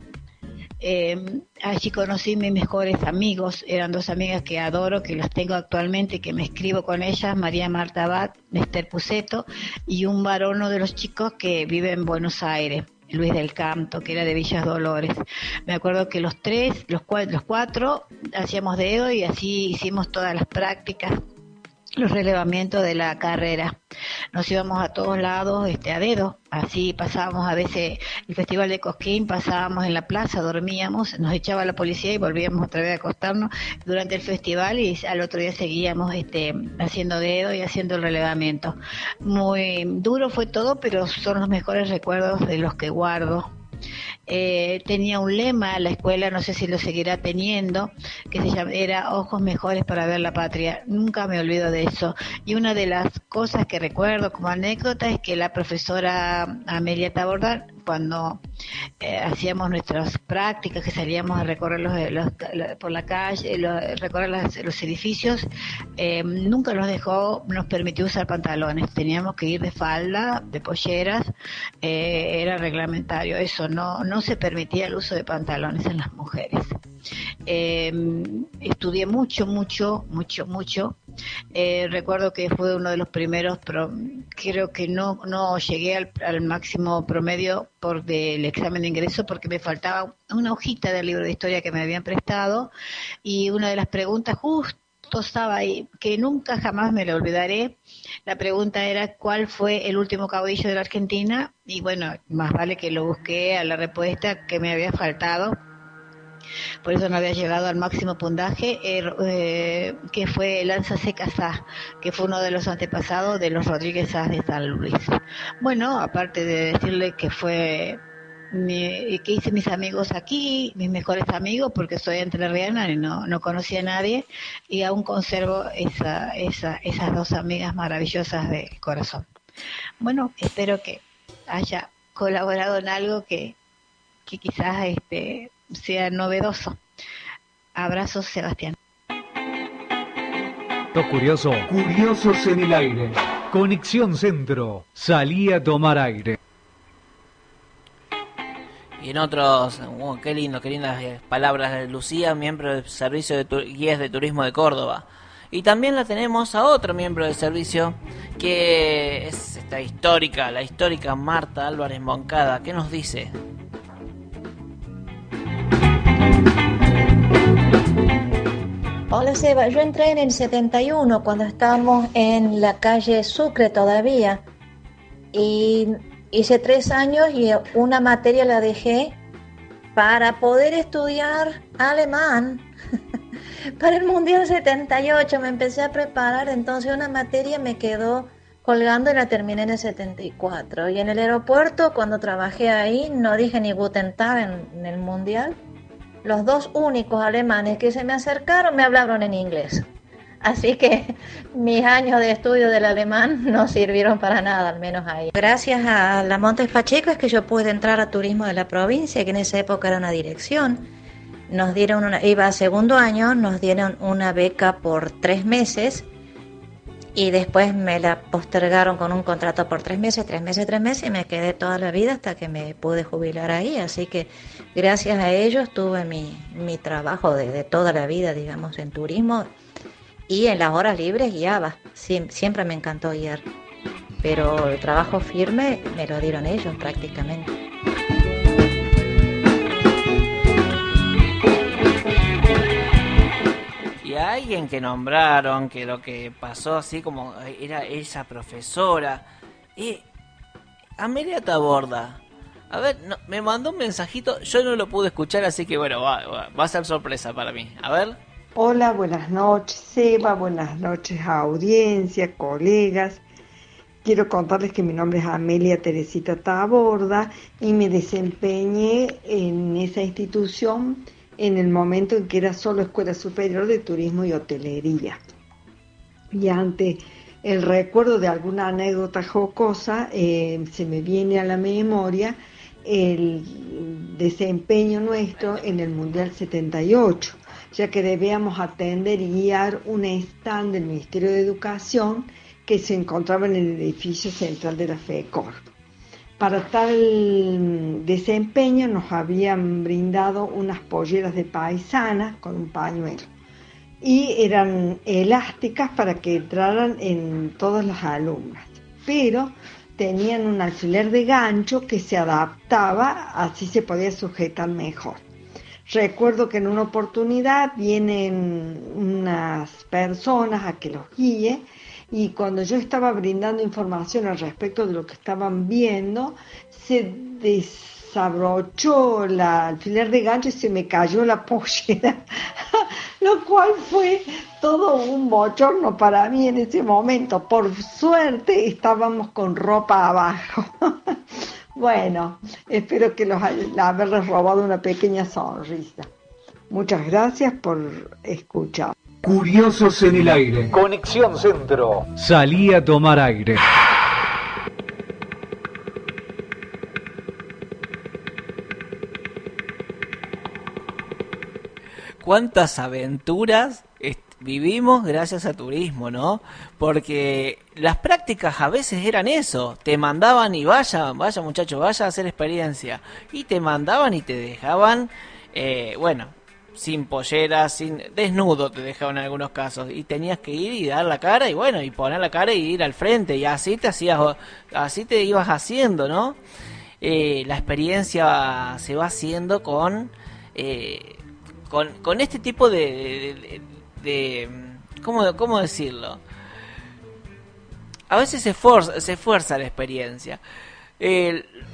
eh, allí conocí mis mejores amigos, eran dos amigas que adoro, que las tengo actualmente, que me escribo con ellas, María Marta Abad, Esther Puceto, y un varón de los chicos que vive en Buenos Aires. Luis del Canto, que era de Villas Dolores. Me acuerdo que los tres, los, los cuatro, hacíamos dedo y así hicimos todas las prácticas los relevamientos de la carrera. Nos íbamos a todos lados este, a dedo, así pasábamos a veces el festival de Cosquín, pasábamos en la plaza, dormíamos, nos echaba la policía y volvíamos otra vez a acostarnos durante el festival y al otro día seguíamos este, haciendo dedo y haciendo el relevamiento. Muy duro fue todo, pero son los mejores recuerdos de los que guardo eh, tenía un lema la escuela, no sé si lo seguirá teniendo, que se llama, era Ojos Mejores para ver la patria. Nunca me olvido de eso. Y una de las cosas que recuerdo como anécdota es que la profesora Amelia Tabordán cuando eh, hacíamos nuestras prácticas, que salíamos a recorrer los, por la calle, recorrer los edificios, eh, nunca nos dejó, nos permitió usar pantalones. Teníamos que ir de falda, de polleras, eh, era reglamentario. Eso no, no se permitía el uso de pantalones en las mujeres. estudié mucho, mucho, mucho, mucho eh, recuerdo que fue uno de los primeros, pero creo que no, no llegué al, máximo promedio por del examen de ingreso porque me faltaba una hojita del libro de historia que me habían prestado y una de las preguntas justo estaba ahí, que nunca jamás me lo olvidaré. La pregunta era cuál fue el último caudillo de la Argentina y bueno, más vale que lo busqué a la respuesta que me había faltado por eso no había llegado al máximo puntaje, er, eh, que fue Lanza Seca que fue uno de los antepasados de los Rodríguez de San Luis. Bueno, aparte de decirle que fue mi, que hice mis amigos aquí, mis mejores amigos, porque soy entrerriana y no, no conocía a nadie, y aún conservo esa, esa, esas dos amigas maravillosas de corazón. Bueno, espero que haya colaborado en algo que, que quizás este, sea novedoso. Abrazos, Sebastián. Lo curioso. Curiosos en el aire. Conexión Centro. Salí a tomar aire. En otros, oh, qué lindo, qué lindas eh, palabras de Lucía, miembro del Servicio de Guías de Turismo de Córdoba. Y también la tenemos a otro miembro del servicio, que es esta histórica, la histórica Marta Álvarez Moncada. ¿Qué nos dice? Hola Seba, yo entré en el 71 cuando estábamos en la calle Sucre todavía y hice tres años y una materia la dejé para poder estudiar alemán. para el Mundial 78 me empecé a preparar, entonces una materia me quedó colgando y la terminé en el 74. Y en el aeropuerto, cuando trabajé ahí, no dije ni Guten Tag en el Mundial los dos únicos alemanes que se me acercaron me hablaron en inglés. Así que mis años de estudio del alemán no sirvieron para nada, al menos ahí. Gracias a la Montes Pacheco es que yo pude entrar a turismo de la provincia, que en esa época era una dirección. Nos dieron una, iba a segundo año, nos dieron una beca por tres meses y después me la postergaron con un contrato por tres meses, tres meses, tres meses y me quedé toda la vida hasta que me pude jubilar ahí. Así que gracias a ellos tuve mi, mi trabajo de, toda la vida, digamos, en turismo y en las horas libres guiaba. siempre me encantó guiar, pero el trabajo firme me lo dieron ellos prácticamente. alguien que nombraron, que lo que pasó así como era esa profesora. y Amelia Taborda. A ver, me mandó un mensajito, yo no lo pude escuchar, así que bueno, va, va, a ser sorpresa para mí. A ver. Hola, buenas noches, Seba, buenas noches a audiencia, colegas. Quiero contarles que mi nombre es Amelia Teresita Taborda y me desempeñé en esa institución en el momento en que era solo Escuela Superior de Turismo y Hotelería. Y ante el recuerdo de alguna anécdota jocosa, eh, se me viene a la memoria el desempeño nuestro en el Mundial 78, ya que debíamos atender y guiar un stand del Ministerio de Educación que se encontraba en el edificio central de la FECOR. Para tal desempeño nos habían brindado unas polleras de paisana con un pañuelo y eran elásticas para que entraran en todas las alumnas, pero tenían un alfiler de gancho que se adaptaba, así se podía sujetar mejor. Recuerdo que en una oportunidad vienen unas personas a que los guíe y cuando yo estaba brindando información al respecto de lo que estaban viendo, se desabrochó la alfiler de gancho y se me cayó la pollera, lo cual fue todo un bochorno para mí en ese momento. Por suerte estábamos con ropa abajo. bueno, espero que los haberles robado una pequeña sonrisa. Muchas gracias por escuchar. Curiosos en el aire. Conexión Centro. Salí a tomar aire. ¿Cuántas aventuras vivimos gracias a turismo, ¿no? Porque las prácticas a veces eran eso, te mandaban y vaya, vaya muchacho, vaya a hacer experiencia, y te mandaban y te dejaban, eh, bueno, sin pollera, sin desnudo te dejaban en algunos casos y tenías que ir y dar la cara y bueno, y poner la cara y ir al frente y así te hacías así te ibas haciendo, ¿no? Eh, la experiencia se va haciendo con eh, con, con este tipo de, de, ¿cómo, ¿cómo decirlo? A veces se, fuerza se fuerza la experiencia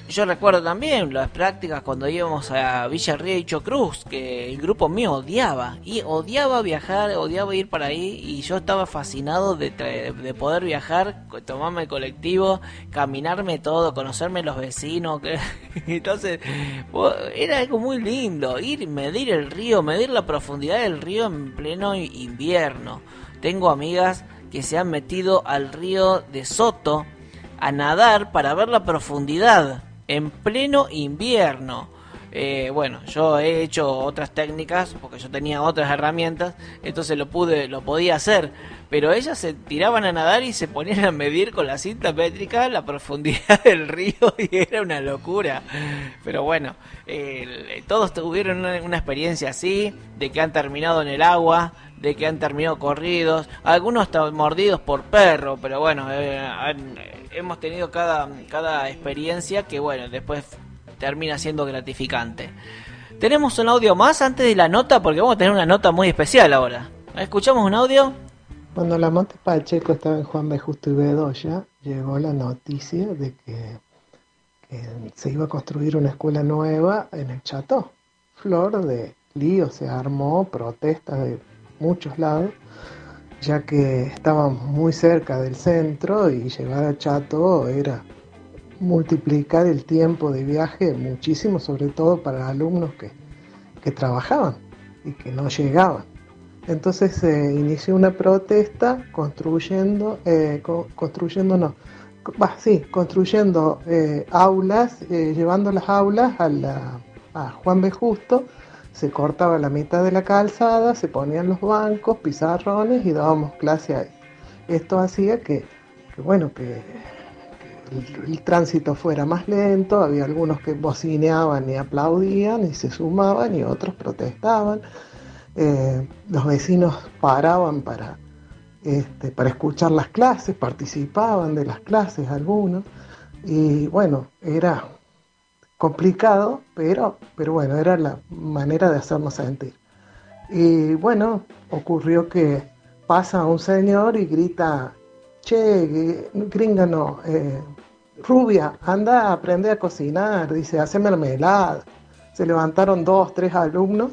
yo recuerdo también las prácticas cuando íbamos a Villa y Cruz, que el grupo mío odiaba, y odiaba viajar, odiaba ir para ahí, y yo estaba fascinado de, de poder viajar, tomarme el colectivo, caminarme todo, conocerme los vecinos, entonces era algo muy lindo, ir, medir el río, medir la profundidad del río en pleno invierno. Tengo amigas que se han metido al río de Soto, a nadar para ver la profundidad en pleno invierno. Eh, bueno, yo he hecho otras técnicas porque yo tenía otras herramientas, entonces lo pude, lo podía hacer. Pero ellas se tiraban a nadar y se ponían a medir con la cinta métrica la profundidad del río y era una locura. Pero bueno, todos tuvieron una, experiencia así, de que han terminado en el agua, de que han terminado corridos, algunos están mordidos por perro, pero bueno, eh, hemos tenido cada, cada experiencia que bueno, después termina siendo gratificante. Tenemos un audio más antes de la nota, porque vamos a tener una nota muy especial ahora. ¿Escuchamos un audio? Cuando la Monte Pacheco estaba en Juan B. Justo y Bedoya, llegó la noticia de que, se iba a construir una escuela nueva en el Chateau. Flor de lío se armó, protestas de muchos lados, ya que estábamos muy cerca del centro y llegar a Chateau era multiplicar el tiempo de viaje muchísimo, sobre todo para alumnos que, trabajaban y que no llegaban. Entonces se inició una protesta construyendo, eh, construyendo no, sí, construyendo eh, aulas, eh, llevando las aulas a, la, a Juan B. Justo, se cortaba la mitad de la calzada, se ponían los bancos, pizarrones y dábamos clase ahí. Esto hacía que, que bueno, que el, tránsito fuera más lento, había algunos que bocineaban y aplaudían y se sumaban y otros protestaban. Eh, los vecinos paraban para, este, para escuchar las clases, participaban de las clases algunos y bueno, era complicado, pero, pero bueno, era la manera de hacernos sentir. Y bueno, ocurrió que pasa un señor y grita, che, gringa no, eh, Rubia, anda a aprender a cocinar, dice, hace mermelada. Se levantaron dos, tres alumnos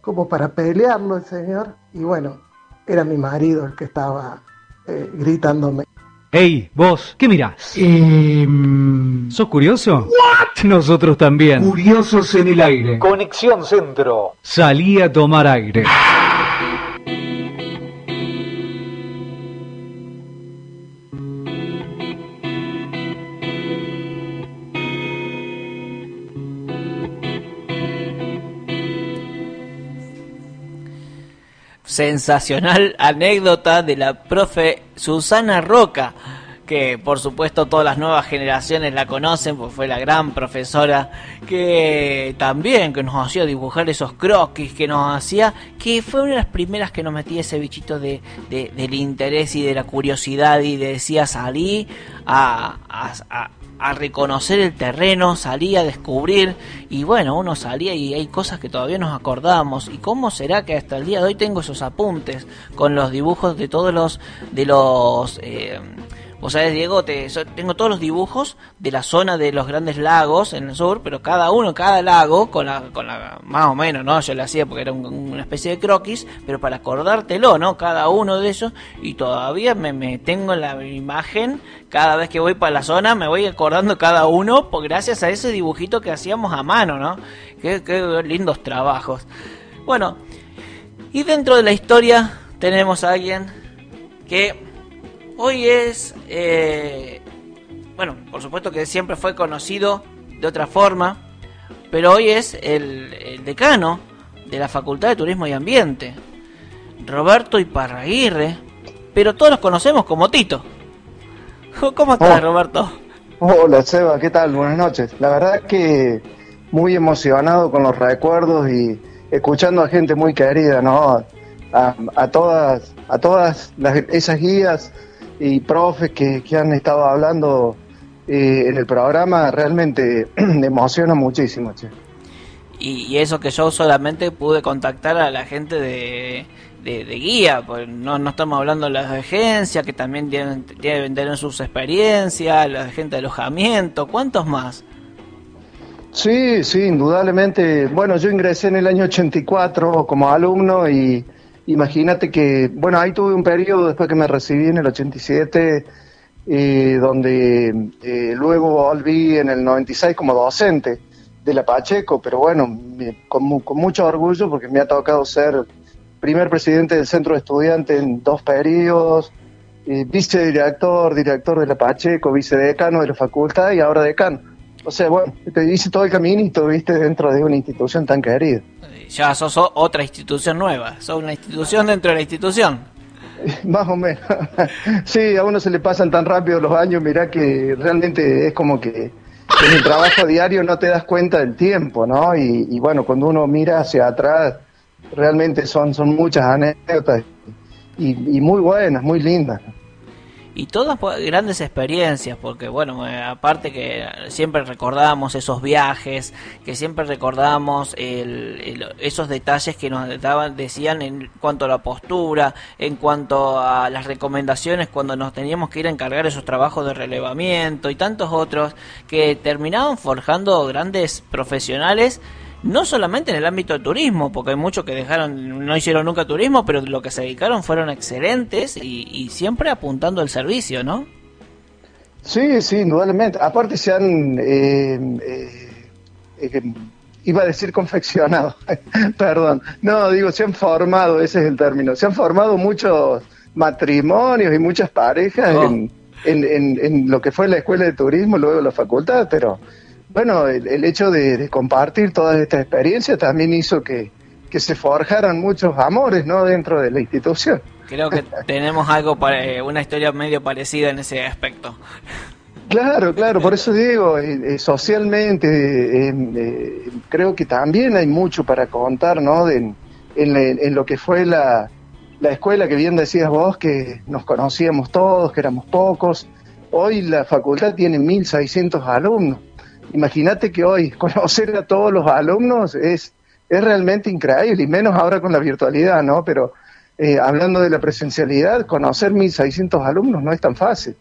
como para pelearlo el señor y bueno, era mi marido el que estaba eh, gritándome. Ey, vos, ¿qué mirás? Eh, ¿Sos curioso? ¿What? Nosotros también. Curiosos en el aire. Conexión Centro. Salí a tomar aire. Sensacional anécdota de la profe Susana Roca, que por supuesto todas las nuevas generaciones la conocen, pues fue la gran profesora que también que nos hacía dibujar esos croquis, que nos hacía, que fue una de las primeras que nos metía ese bichito de, del interés y de la curiosidad y decía salí a, a a reconocer el terreno, salía a descubrir y bueno, uno salía y hay cosas que todavía nos acordamos y cómo será que hasta el día de hoy tengo esos apuntes con los dibujos de todos los de los eh, Vos sabés, Diego, te, tengo todos los dibujos de la zona de los grandes lagos en el sur, pero cada uno, cada lago, con la, con la más o menos, ¿no? Yo lo hacía porque era una especie de croquis, pero para acordártelo, ¿no? Cada uno de esos, y todavía me, me tengo la imagen, cada vez que voy para la zona, me voy acordando cada uno, por, gracias a ese dibujito que hacíamos a mano, ¿no? Qué lindos trabajos. Bueno, y dentro de la historia tenemos a alguien que Hoy es, eh, bueno, por supuesto que siempre fue conocido de otra forma, pero hoy es el, decano de la Facultad de Turismo y Ambiente, Roberto Iparraguirre, pero todos los conocemos como Tito. ¿Cómo estás, oh. Roberto? Hola, Seba, ¿qué tal? Buenas noches. La verdad es que muy emocionado con los recuerdos y escuchando a gente muy querida, ¿no? A, todas, a todas esas guías y profes que, han estado hablando eh, en el programa realmente me emociona muchísimo. Che. Y, eso que yo solamente pude contactar a la gente de, de, guía, pues no, no estamos hablando de las agencias que también deben, deben tener sus experiencias, la gente de alojamiento, ¿cuántos más? Sí, sí, indudablemente. Bueno, yo ingresé en el año 84 como alumno y Imagínate que, bueno, ahí tuve un periodo después que me recibí en el 87, eh, donde eh, luego volví en el 96 como docente de la Pacheco, pero bueno, con, mucho orgullo porque me ha tocado ser primer presidente del centro de estudiantes en dos periodos, eh, vicedirector, director de la Pacheco, vicedecano de la facultad y ahora decano. O sea, bueno, te hice todo el caminito, viste, dentro de una institución tan querida. Ya sos otra institución nueva, sos una institución dentro de la institución. Más o menos. sí, a uno se le pasan tan rápido los años, mirá que realmente es como que en el trabajo diario no te das cuenta del tiempo, ¿no? Y, bueno, cuando uno mira hacia atrás, realmente son, son muchas anécdotas y, y muy buenas, muy lindas y todas grandes experiencias, porque bueno, eh, aparte que siempre recordamos esos viajes, que siempre recordamos esos detalles que nos daban, decían en cuanto a la postura, en cuanto a las recomendaciones cuando nos teníamos que ir a encargar esos trabajos de relevamiento y tantos otros que terminaban forjando grandes profesionales no solamente en el ámbito del turismo, porque hay muchos que dejaron, no hicieron nunca turismo, pero lo que se dedicaron fueron excelentes y, siempre apuntando al servicio, ¿no? Sí, sí, indudablemente. Aparte se han, eh, eh, eh, iba a decir confeccionado, perdón, no, digo, se han formado, ese es el término, se han formado muchos matrimonios y muchas parejas oh. en, en, en, lo que fue la escuela de turismo, luego la facultad, pero bueno, el, hecho de, compartir todas estas experiencias también hizo que, se forjaran muchos amores ¿no? dentro de la institución. Creo que tenemos algo, para, eh, una historia medio parecida en ese aspecto. Claro, claro, por eso digo, eh, eh, socialmente creo que también hay mucho para contar, ¿no? en, lo que fue la, la escuela, que bien decías vos, que nos conocíamos todos, que éramos pocos. Hoy la facultad tiene 1.600 alumnos. Imagínate que hoy conocer a todos los alumnos es, es realmente increíble, y menos ahora con la virtualidad, ¿no? Pero eh, hablando de la presencialidad, conocer 1.600 alumnos no es tan fácil.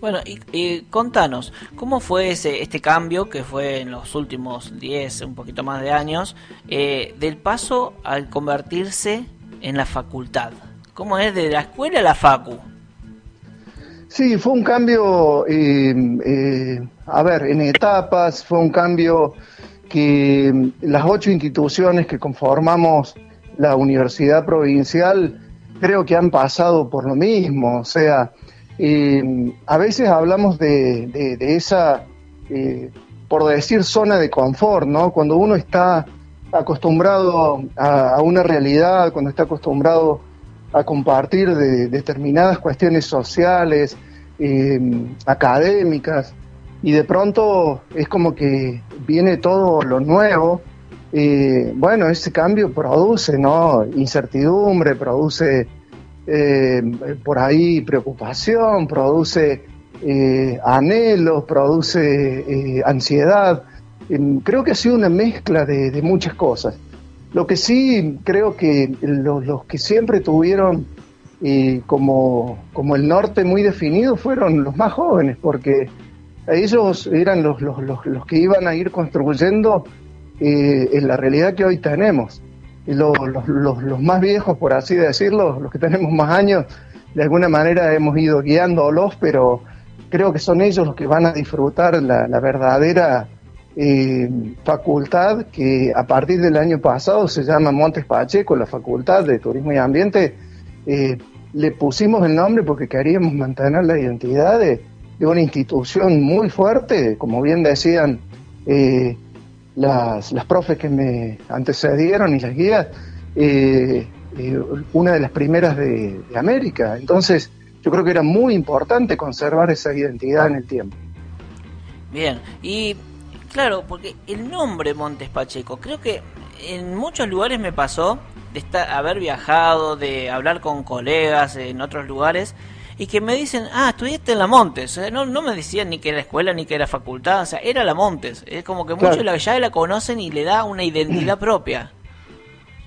Bueno, y, contanos, ¿cómo fue ese, este cambio que fue en los últimos 10, un poquito más de años, eh, del paso al convertirse en la facultad? ¿Cómo es de la escuela a la facu? Sí, fue un cambio, eh, eh, a ver, en etapas, fue un cambio que las ocho instituciones que conformamos la universidad provincial creo que han pasado por lo mismo, o sea, eh, a veces hablamos de, esa, por decir, zona de confort, ¿no? Cuando uno está acostumbrado a una realidad, cuando está acostumbrado a compartir de determinadas cuestiones sociales, em, académicas, y de pronto es como que viene todo lo nuevo. Eh, bueno, ese cambio produce ¿no? incertidumbre, produce em, por ahí preocupación, produce eh, anhelos, produce eh, ansiedad. Em, creo que ha sido una mezcla de muchas cosas. Lo que sí creo que los, que siempre tuvieron eh, como, como el norte muy definido fueron los más jóvenes, porque ellos eran los, los, los, que iban a ir construyendo eh, en la realidad que hoy tenemos. Los, los, más viejos, por así decirlo, los que tenemos más años, de alguna manera hemos ido guiándolos, pero creo que son ellos los que van a disfrutar la, la verdadera eh, facultad que a partir del año pasado se llama Montes Pacheco, la Facultad de Turismo y Ambiente. Eh, le pusimos el nombre porque queríamos mantener la identidad de, una institución muy fuerte, como bien decían eh, las, las profes que me antecedieron y las guías, eh, una de las primeras de, de América. Entonces, yo creo que era muy importante conservar esa identidad en el tiempo. Bien, y Claro, porque el nombre Montes Pacheco, creo que en muchos lugares me pasó de estar, haber viajado, de hablar con colegas en otros lugares y que me dicen, ah, estudiaste en la Montes. no, no me decían ni que era escuela ni que era facultad, o sea, era la Montes. Es como que muchos ya la conocen y le da una identidad propia.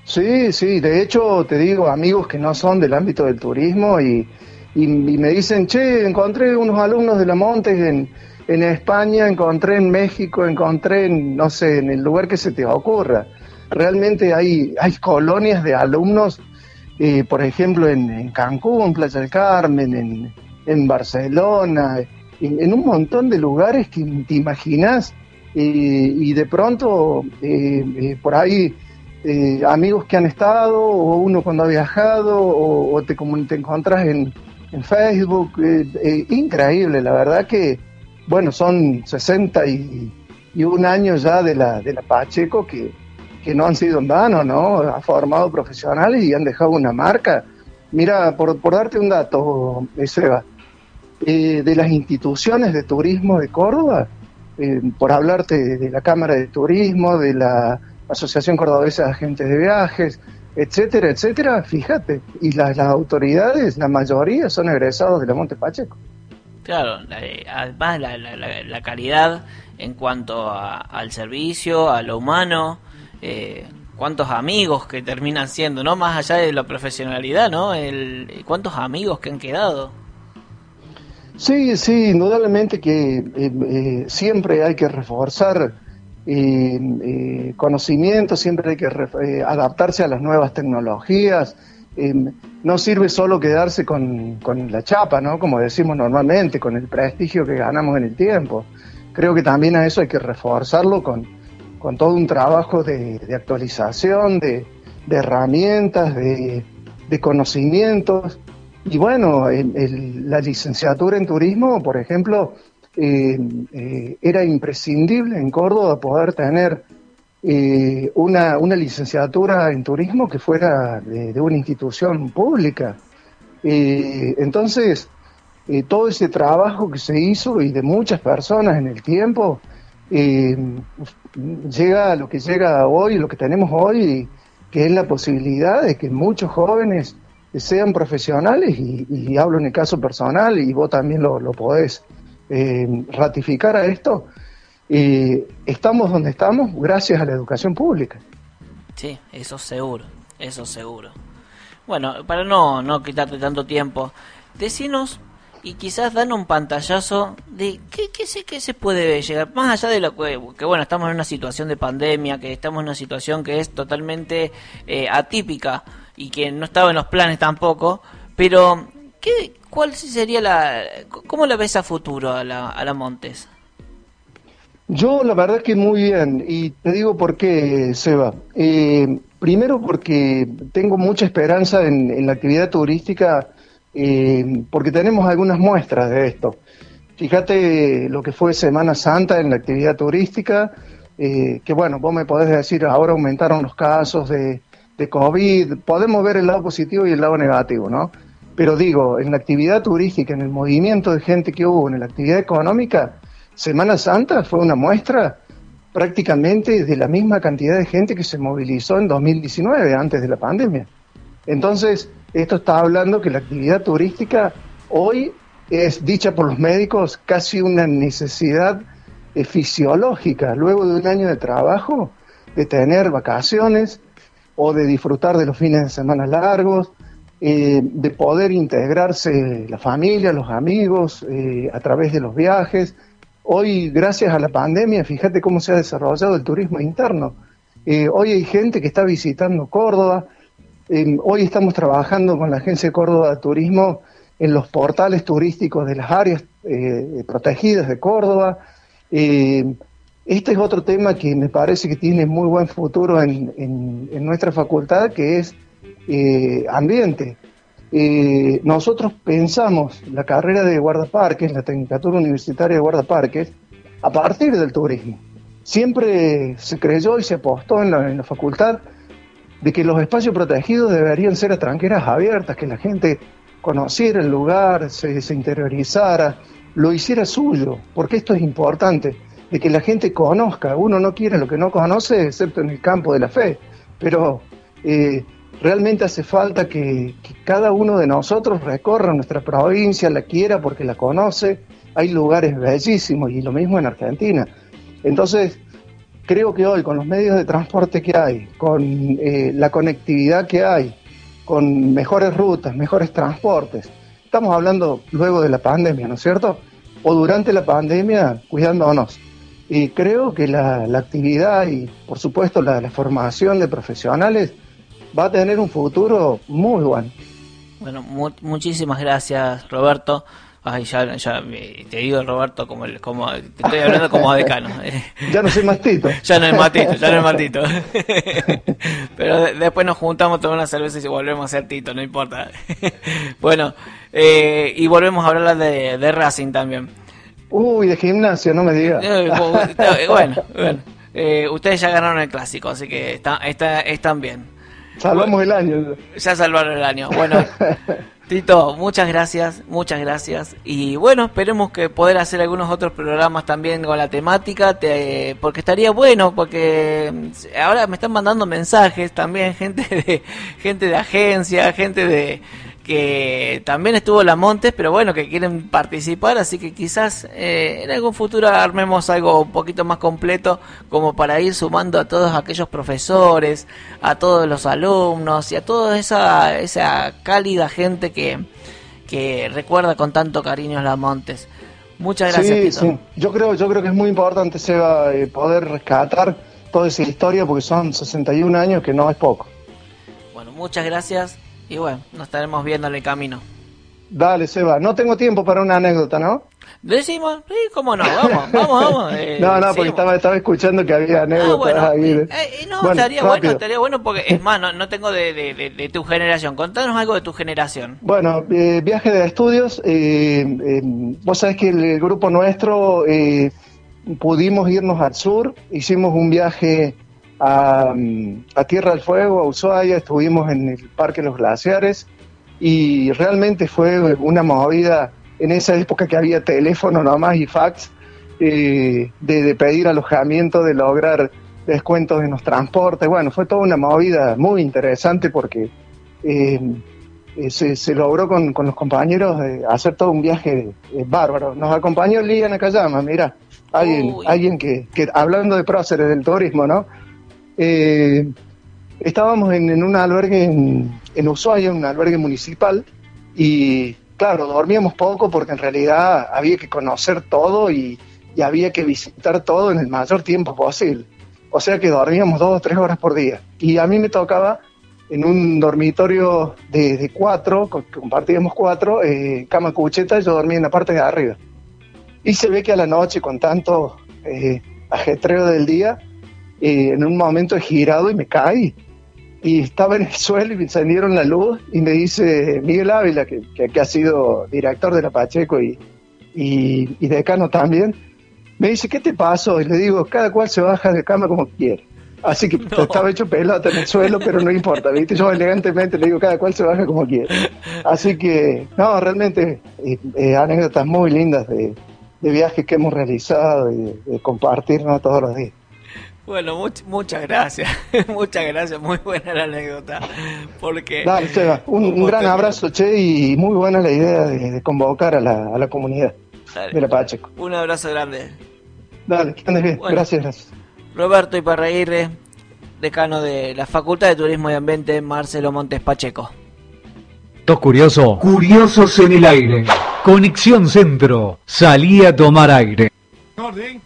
Sí, sí, de hecho te digo, amigos que no son del ámbito del turismo y, y me dicen, che, encontré unos alumnos de la Montes en en España, encontré en México, encontré en, no sé, en el lugar que se te ocurra. Realmente hay, hay colonias de alumnos, eh, por ejemplo, en, Cancún, Playa del Carmen, en, Barcelona, en, un montón de lugares que te imaginas eh, y de pronto eh, por ahí amigos que han estado o uno cuando ha viajado o, te, te encontras en, en Facebook, increíble, la verdad que bueno, son 60 y y un año ya de la, de la Pacheco que, que no han sido en vano, ¿no? Ha formado profesionales y han dejado una marca. Mira, por, por darte un dato, Seba, eh, de las instituciones de turismo de Córdoba, eh, por hablarte de, la Cámara de Turismo, de la Asociación Cordobesa de Agentes de Viajes, etcétera, etcétera, fíjate, y las, autoridades, la mayoría son egresados de la Monte Pacheco. Claro, eh, además la, la, la, calidad en cuanto al servicio, a lo humano, eh, cuántos amigos que terminan siendo, ¿no? Más allá de la profesionalidad, ¿no? El, cuántos amigos que han quedado. Sí, sí, indudablemente que eh, eh, siempre hay que reforzar eh, conocimiento, siempre hay que adaptarse a las nuevas tecnologías. No sirve solo quedarse con, con, la chapa, ¿no? Como decimos normalmente, con el prestigio que ganamos en el tiempo. Creo que también a eso hay que reforzarlo con, con todo un trabajo de, actualización, de, herramientas, de, de conocimientos. Y bueno, la licenciatura en turismo, por ejemplo, eh, eh, era imprescindible en Córdoba poder tener eh, una, una, licenciatura en turismo que fuera de, una institución pública. entonces, todo ese trabajo que se hizo y de muchas personas en el tiempo, llega a lo que llega hoy, lo que tenemos hoy, que es la posibilidad de que muchos jóvenes sean profesionales y, hablo en el caso personal y vos también lo, podés eh, ratificar a esto, eh, estamos donde estamos gracias a la educación pública. Sí, eso seguro, eso seguro. Bueno, para no, no quitarte tanto tiempo, decinos y quizás dan un pantallazo de qué, qué, se, qué se puede llegar, más allá de lo que, que, bueno, estamos en una situación de pandemia, que estamos en una situación que es totalmente eh, atípica y que no estaba en los planes tampoco, pero ¿qué, ¿cuál sería la... ¿Cómo la ves a futuro a la, a la Montes? Yo la verdad que muy bien, y te digo por qué, Seba. Eh, primero porque tengo mucha esperanza en, la actividad turística, eh, porque tenemos algunas muestras de esto. Fíjate lo que fue Semana Santa en la actividad turística, eh, que bueno, vos me podés decir, ahora aumentaron los casos de COVID, podemos ver el lado positivo y el lado negativo, ¿no? Pero digo, en la actividad turística, en el movimiento de gente que hubo, en la actividad económica, Semana Santa fue una muestra prácticamente de la misma cantidad de gente que se movilizó en 2019, antes de la pandemia. Entonces, esto está hablando que la actividad turística hoy es, dicha por los médicos, casi una necesidad eh, fisiológica, luego de un año de trabajo, de tener vacaciones, o de disfrutar de los fines de semana largos, eh, de poder integrarse la familia, los amigos, eh, a través de los viajes. Hoy, gracias a la pandemia, fíjate cómo se ha desarrollado el turismo interno. Eh, hoy hay gente que está visitando Córdoba. hoy estamos trabajando con la Agencia Córdoba de Turismo en los portales turísticos de las áreas protegidas de Córdoba. Este es otro tema que me parece que tiene muy buen futuro en, nuestra facultad, que es eh, ambiente. Eh, nosotros pensamos la carrera de guardaparques, la Tecnicatura Universitaria de Guardaparques, a partir del turismo. Siempre se creyó y se apostó en la, facultad de que los espacios protegidos deberían ser a tranqueras abiertas, que la gente conociera el lugar, se, se interiorizara, lo hiciera suyo, porque esto es importante de que la gente conozca. Uno no quiere lo que no conoce, excepto en el campo de la fe, pero eh, realmente hace falta que, cada uno de nosotros recorra nuestra provincia, la quiera porque la conoce. Hay lugares bellísimos y lo mismo en Argentina. Entonces, creo que hoy con los medios de transporte que hay, con eh, la conectividad que hay, con mejores rutas, mejores transportes, estamos hablando luego de la pandemia, ¿no es cierto? O durante la pandemia, cuidándonos. Y creo que la, actividad y, por supuesto, la, formación de profesionales va a tener un futuro muy bueno. Bueno, muchísimas gracias, Roberto. Ay, ya, ya te digo Roberto como como te estoy hablando como decano. ya no soy Matito. ya no es Matito, ya no es Matito. Pero después nos juntamos, tomamos una cerveza y volvemos a ser Tito, no importa. bueno, eh, y volvemos a hablar de, de Racing también. Uy, de gimnasio, no me digas. bueno, bueno. ustedes ya ganaron el clásico, así que está, está, están bien. Salvamos el año. Ya salvaron el año. Bueno, Tito, muchas gracias, muchas gracias. Y bueno, esperemos que poder hacer algunos otros programas también con la temática, porque estaría bueno, porque ahora me están mandando mensajes también, gente de, gente de agencia, gente de, que también estuvo la Montes, pero bueno, que quieren participar, así que quizás eh, en algún futuro armemos algo un poquito más completo como para ir sumando a todos aquellos profesores, a todos los alumnos y a toda esa, esa cálida gente que, que recuerda con tanto cariño a la Montes. Muchas gracias. Sí, sí. Yo creo, yo creo que es muy importante Seba, eh, poder rescatar toda esa historia porque son 61 años que no es poco. Bueno, muchas gracias y bueno, nos estaremos viendo en el camino. Dale, Seba. No tengo tiempo para una anécdota, ¿no? Decimos, sí, cómo no, vamos, vamos, vamos. Eh, no, no, porque estaba, estaba escuchando que había ah, anécdotas ah, bueno, eh, eh, no, estaría bueno, estaría bueno porque, es más, no, tengo de, de, de, tu generación. Contanos algo de tu generación. Bueno, eh, viaje de estudios. vos sabés que el, grupo nuestro pudimos irnos al sur, hicimos un viaje a, Tierra del Fuego, a Ushuaia, estuvimos en el Parque Los Glaciares y realmente fue una movida en esa época que había teléfono nomás y fax, eh, de, pedir alojamiento, de lograr descuentos en los transportes. Bueno, fue toda una movida muy interesante porque eh, eh, se, logró con, los compañeros hacer todo un viaje bárbaro. Nos acompañó Liga Nakayama, mira, alguien, alguien que, que, hablando de próceres del turismo, ¿no? Eh, estábamos en, un albergue en, en Ushuaia, un albergue municipal, y claro, dormíamos poco porque en realidad había que conocer todo y, había que visitar todo en el mayor tiempo posible. O sea que dormíamos dos o tres horas por día. Y a mí me tocaba en un dormitorio de, cuatro, compartíamos cuatro, eh, cama cucheta, yo dormía en la parte de arriba. Y se ve que a la noche, con tanto eh, ajetreo del día, en un momento he girado y me caí. Y estaba en el suelo y me encendieron la luz y me dice Miguel Ávila, que, que, ha sido director de la Pacheco y, y, decano también, me dice, ¿qué te pasó? Y le digo, cada cual se baja de cama como quiere. Así que estaba hecho pelota en el suelo, pero no importa, ¿viste? Yo elegantemente le digo, cada cual se baja como quiere. Así que, no, realmente eh, eh, anécdotas muy lindas de, de, viajes que hemos realizado y de, de compartirnos todos los días. Bueno, muchas gracias, muchas gracias, muy buena la anécdota. Porque, Dale, un, gran abrazo, Che, y muy buena la idea de, convocar a la, a la comunidad de la Pacheco. Un abrazo grande. Dale, que andes bien, gracias, gracias. Roberto Iparraguirre, decano de la Facultad de Turismo y Ambiente, Marcelo Montes Pacheco. ¿Tos curioso? Curiosos en el aire. Conexión Centro. Salí a tomar aire. Orden.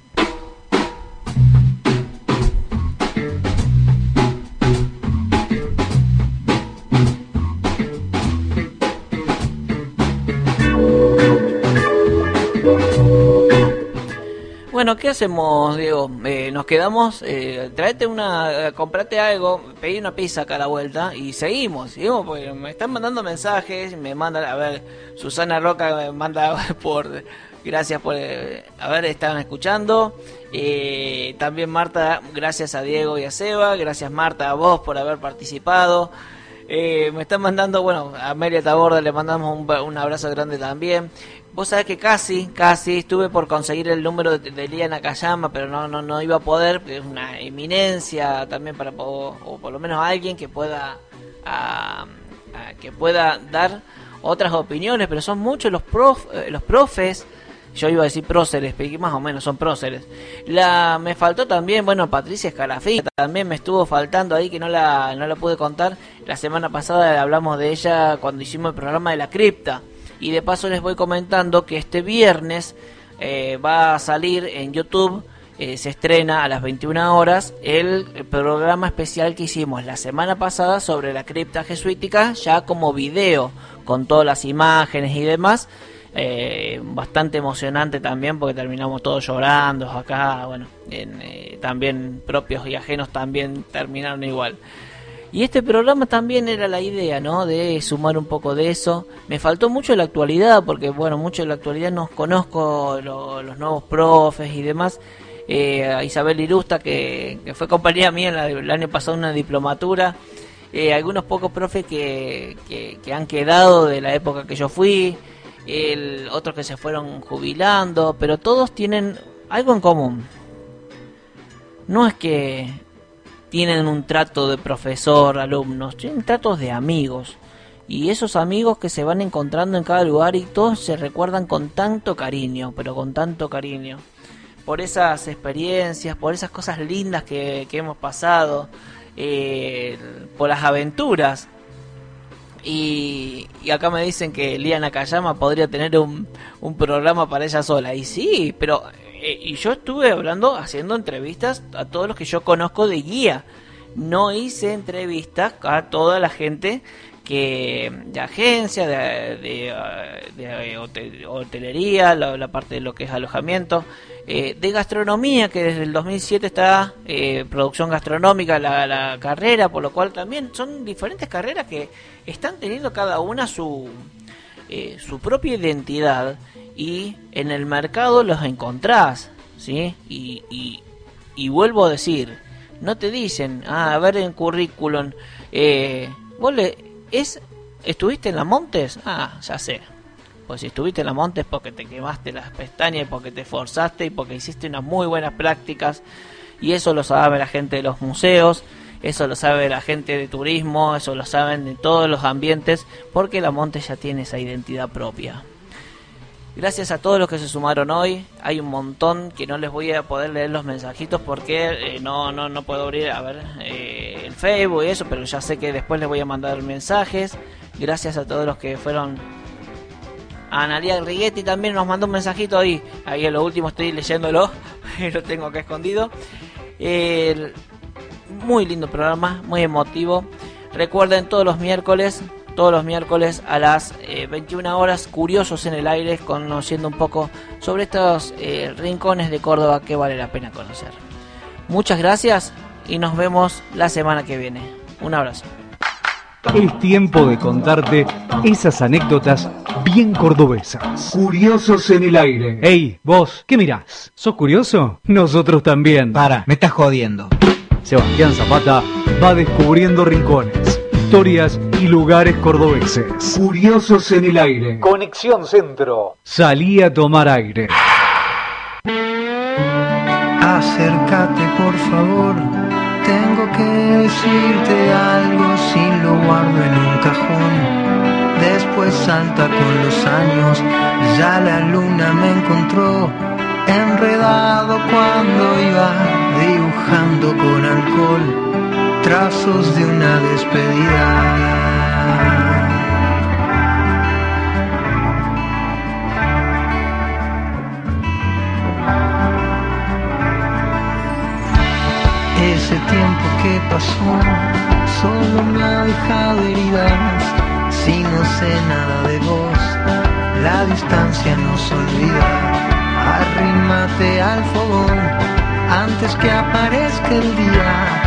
Bueno, ¿qué hacemos, Diego? Eh, nos quedamos, eh, traete una, comprate algo, pedí una pizza acá a la vuelta y seguimos, porque me están mandando mensajes, me mandan, a ver, Susana Roca me manda por, gracias por, eh, a ver, estaban escuchando, eh, también Marta, gracias a Diego y a Seba, gracias Marta a vos por haber participado. Eh, me están mandando, bueno, a Amelia Taborda le mandamos un abrazo grande también. Vos sabés que casi, casi estuve por conseguir el número de, de Lía pero no, no, no iba a poder, es una eminencia también para, o, por lo menos alguien que pueda, que pueda dar otras opiniones, pero son muchos los, prof, eh, los profes, yo iba a decir próceres, pero más o menos son próceres. La, me faltó también, bueno, Patricia Escalafí, también me estuvo faltando ahí que no la, no la pude contar. La semana pasada hablamos de ella cuando hicimos el programa de la cripta. Y de paso les voy comentando que este viernes eh, va a salir en YouTube, eh, se estrena a las 21 horas, el, programa especial que hicimos la semana pasada sobre la cripta jesuítica, ya como video, con todas las imágenes y demás. Eh, bastante emocionante también porque terminamos todos llorando acá, bueno, también propios y ajenos también terminaron igual. Y este programa también era la idea, ¿no? De sumar un poco de eso. Me faltó mucho la actualidad, porque bueno, mucho de la actualidad no conozco los nuevos profes y demás. Eh, Isabel Irusta, que, fue compañía mía el año pasado en una diplomatura. Eh, algunos pocos profes que, que, han quedado de la época que yo fui. El, otros que se fueron jubilando, pero todos tienen algo en común. No es que tienen un trato de profesor, alumnos, tienen tratos de amigos. Y esos amigos que se van encontrando en cada lugar y todos se recuerdan con tanto cariño, pero con tanto cariño. Por esas experiencias, por esas cosas lindas que, hemos pasado, eh, por las aventuras. Y, acá me dicen que Lía Nakayama podría tener un, un programa para ella sola. Y sí, pero eh, y yo estuve hablando, haciendo entrevistas a todos los que yo conozco de guía. No hice entrevistas a toda la gente que de agencia, de, de, hotelería, la, parte de lo que es alojamiento, eh, de gastronomía, que desde el 2007 está eh, producción gastronómica la, la, carrera, por lo cual también son diferentes carreras que están teniendo cada una su, su propia identidad y en el mercado los encontrás, ¿sí? Y, y, vuelvo a decir, no te dicen, ah, a ver en currículum, eh, vos le, es, ¿estuviste en la Montes? Ah, ya sé. Pues si estuviste en la Montes porque te quemaste las pestañas, y porque te esforzaste y porque hiciste unas muy buenas prácticas. Y eso lo sabe la gente de los museos, eso lo sabe la gente de turismo, eso lo saben de todos los ambientes, porque la Montes ya tiene esa identidad propia. Gracias a todos los que se sumaron hoy. Hay un montón que no les voy a poder leer los mensajitos porque eh, no, no, no puedo abrir a ver eh, el Facebook y eso, pero ya sé que después les voy a mandar mensajes. Gracias a todos los que fueron. Analia Righetti también nos mandó un mensajito ahí. Ahí en lo último estoy leyéndolo, lo tengo acá escondido. muy lindo programa, muy emotivo. Recuerden todos los miércoles todos los miércoles a las 21 eh, horas, curiosos en el aire, conociendo un poco sobre estos eh, rincones de Córdoba que vale la pena conocer. Muchas gracias y nos vemos la semana que viene. Un abrazo. Es tiempo de contarte esas anécdotas bien cordobesas. Curiosos en el aire. Ey, vos, ¿qué mirás? ¿Sos curioso? Nosotros también. Para, me estás jodiendo. Sebastián Zapata va descubriendo rincones historias y lugares cordobeses. Curiosos en el aire. Conexión Centro. Salí a tomar aire. Acércate por favor, tengo que decirte algo si lo guardo en un cajón. Después salta con los años, ya la luna me encontró enredado cuando iba dibujando con alcohol trazos de una despedida. Ese tiempo que pasó solo me ha dejado heridas. Si no sé nada de vos, la distancia nos olvida. Arrímate al fogón antes que aparezca el día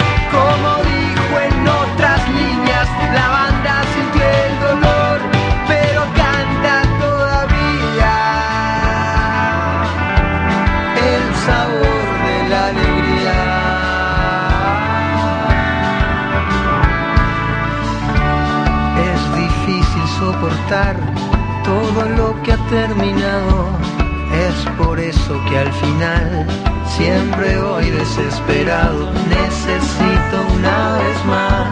todo lo que ha terminado. Es por eso que al final siempre voy desesperado. Necesito una vez más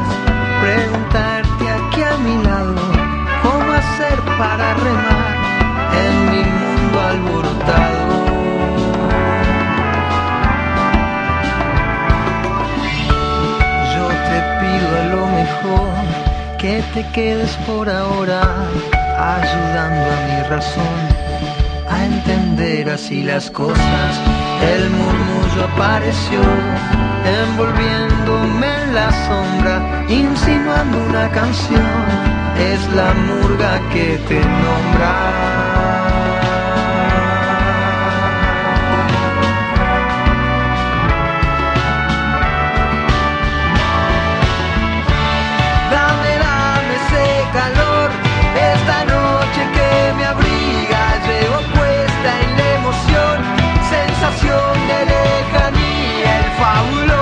preguntarte aquí a mi lado cómo hacer para remar en mi mundo alborotado. Yo te pido a lo mejor te quedes por ahora ayudando a mi razón a entender así las cosas. El murmullo apareció envolviéndome en la sombra, insinuando una canción. Es la murga que te nombra. power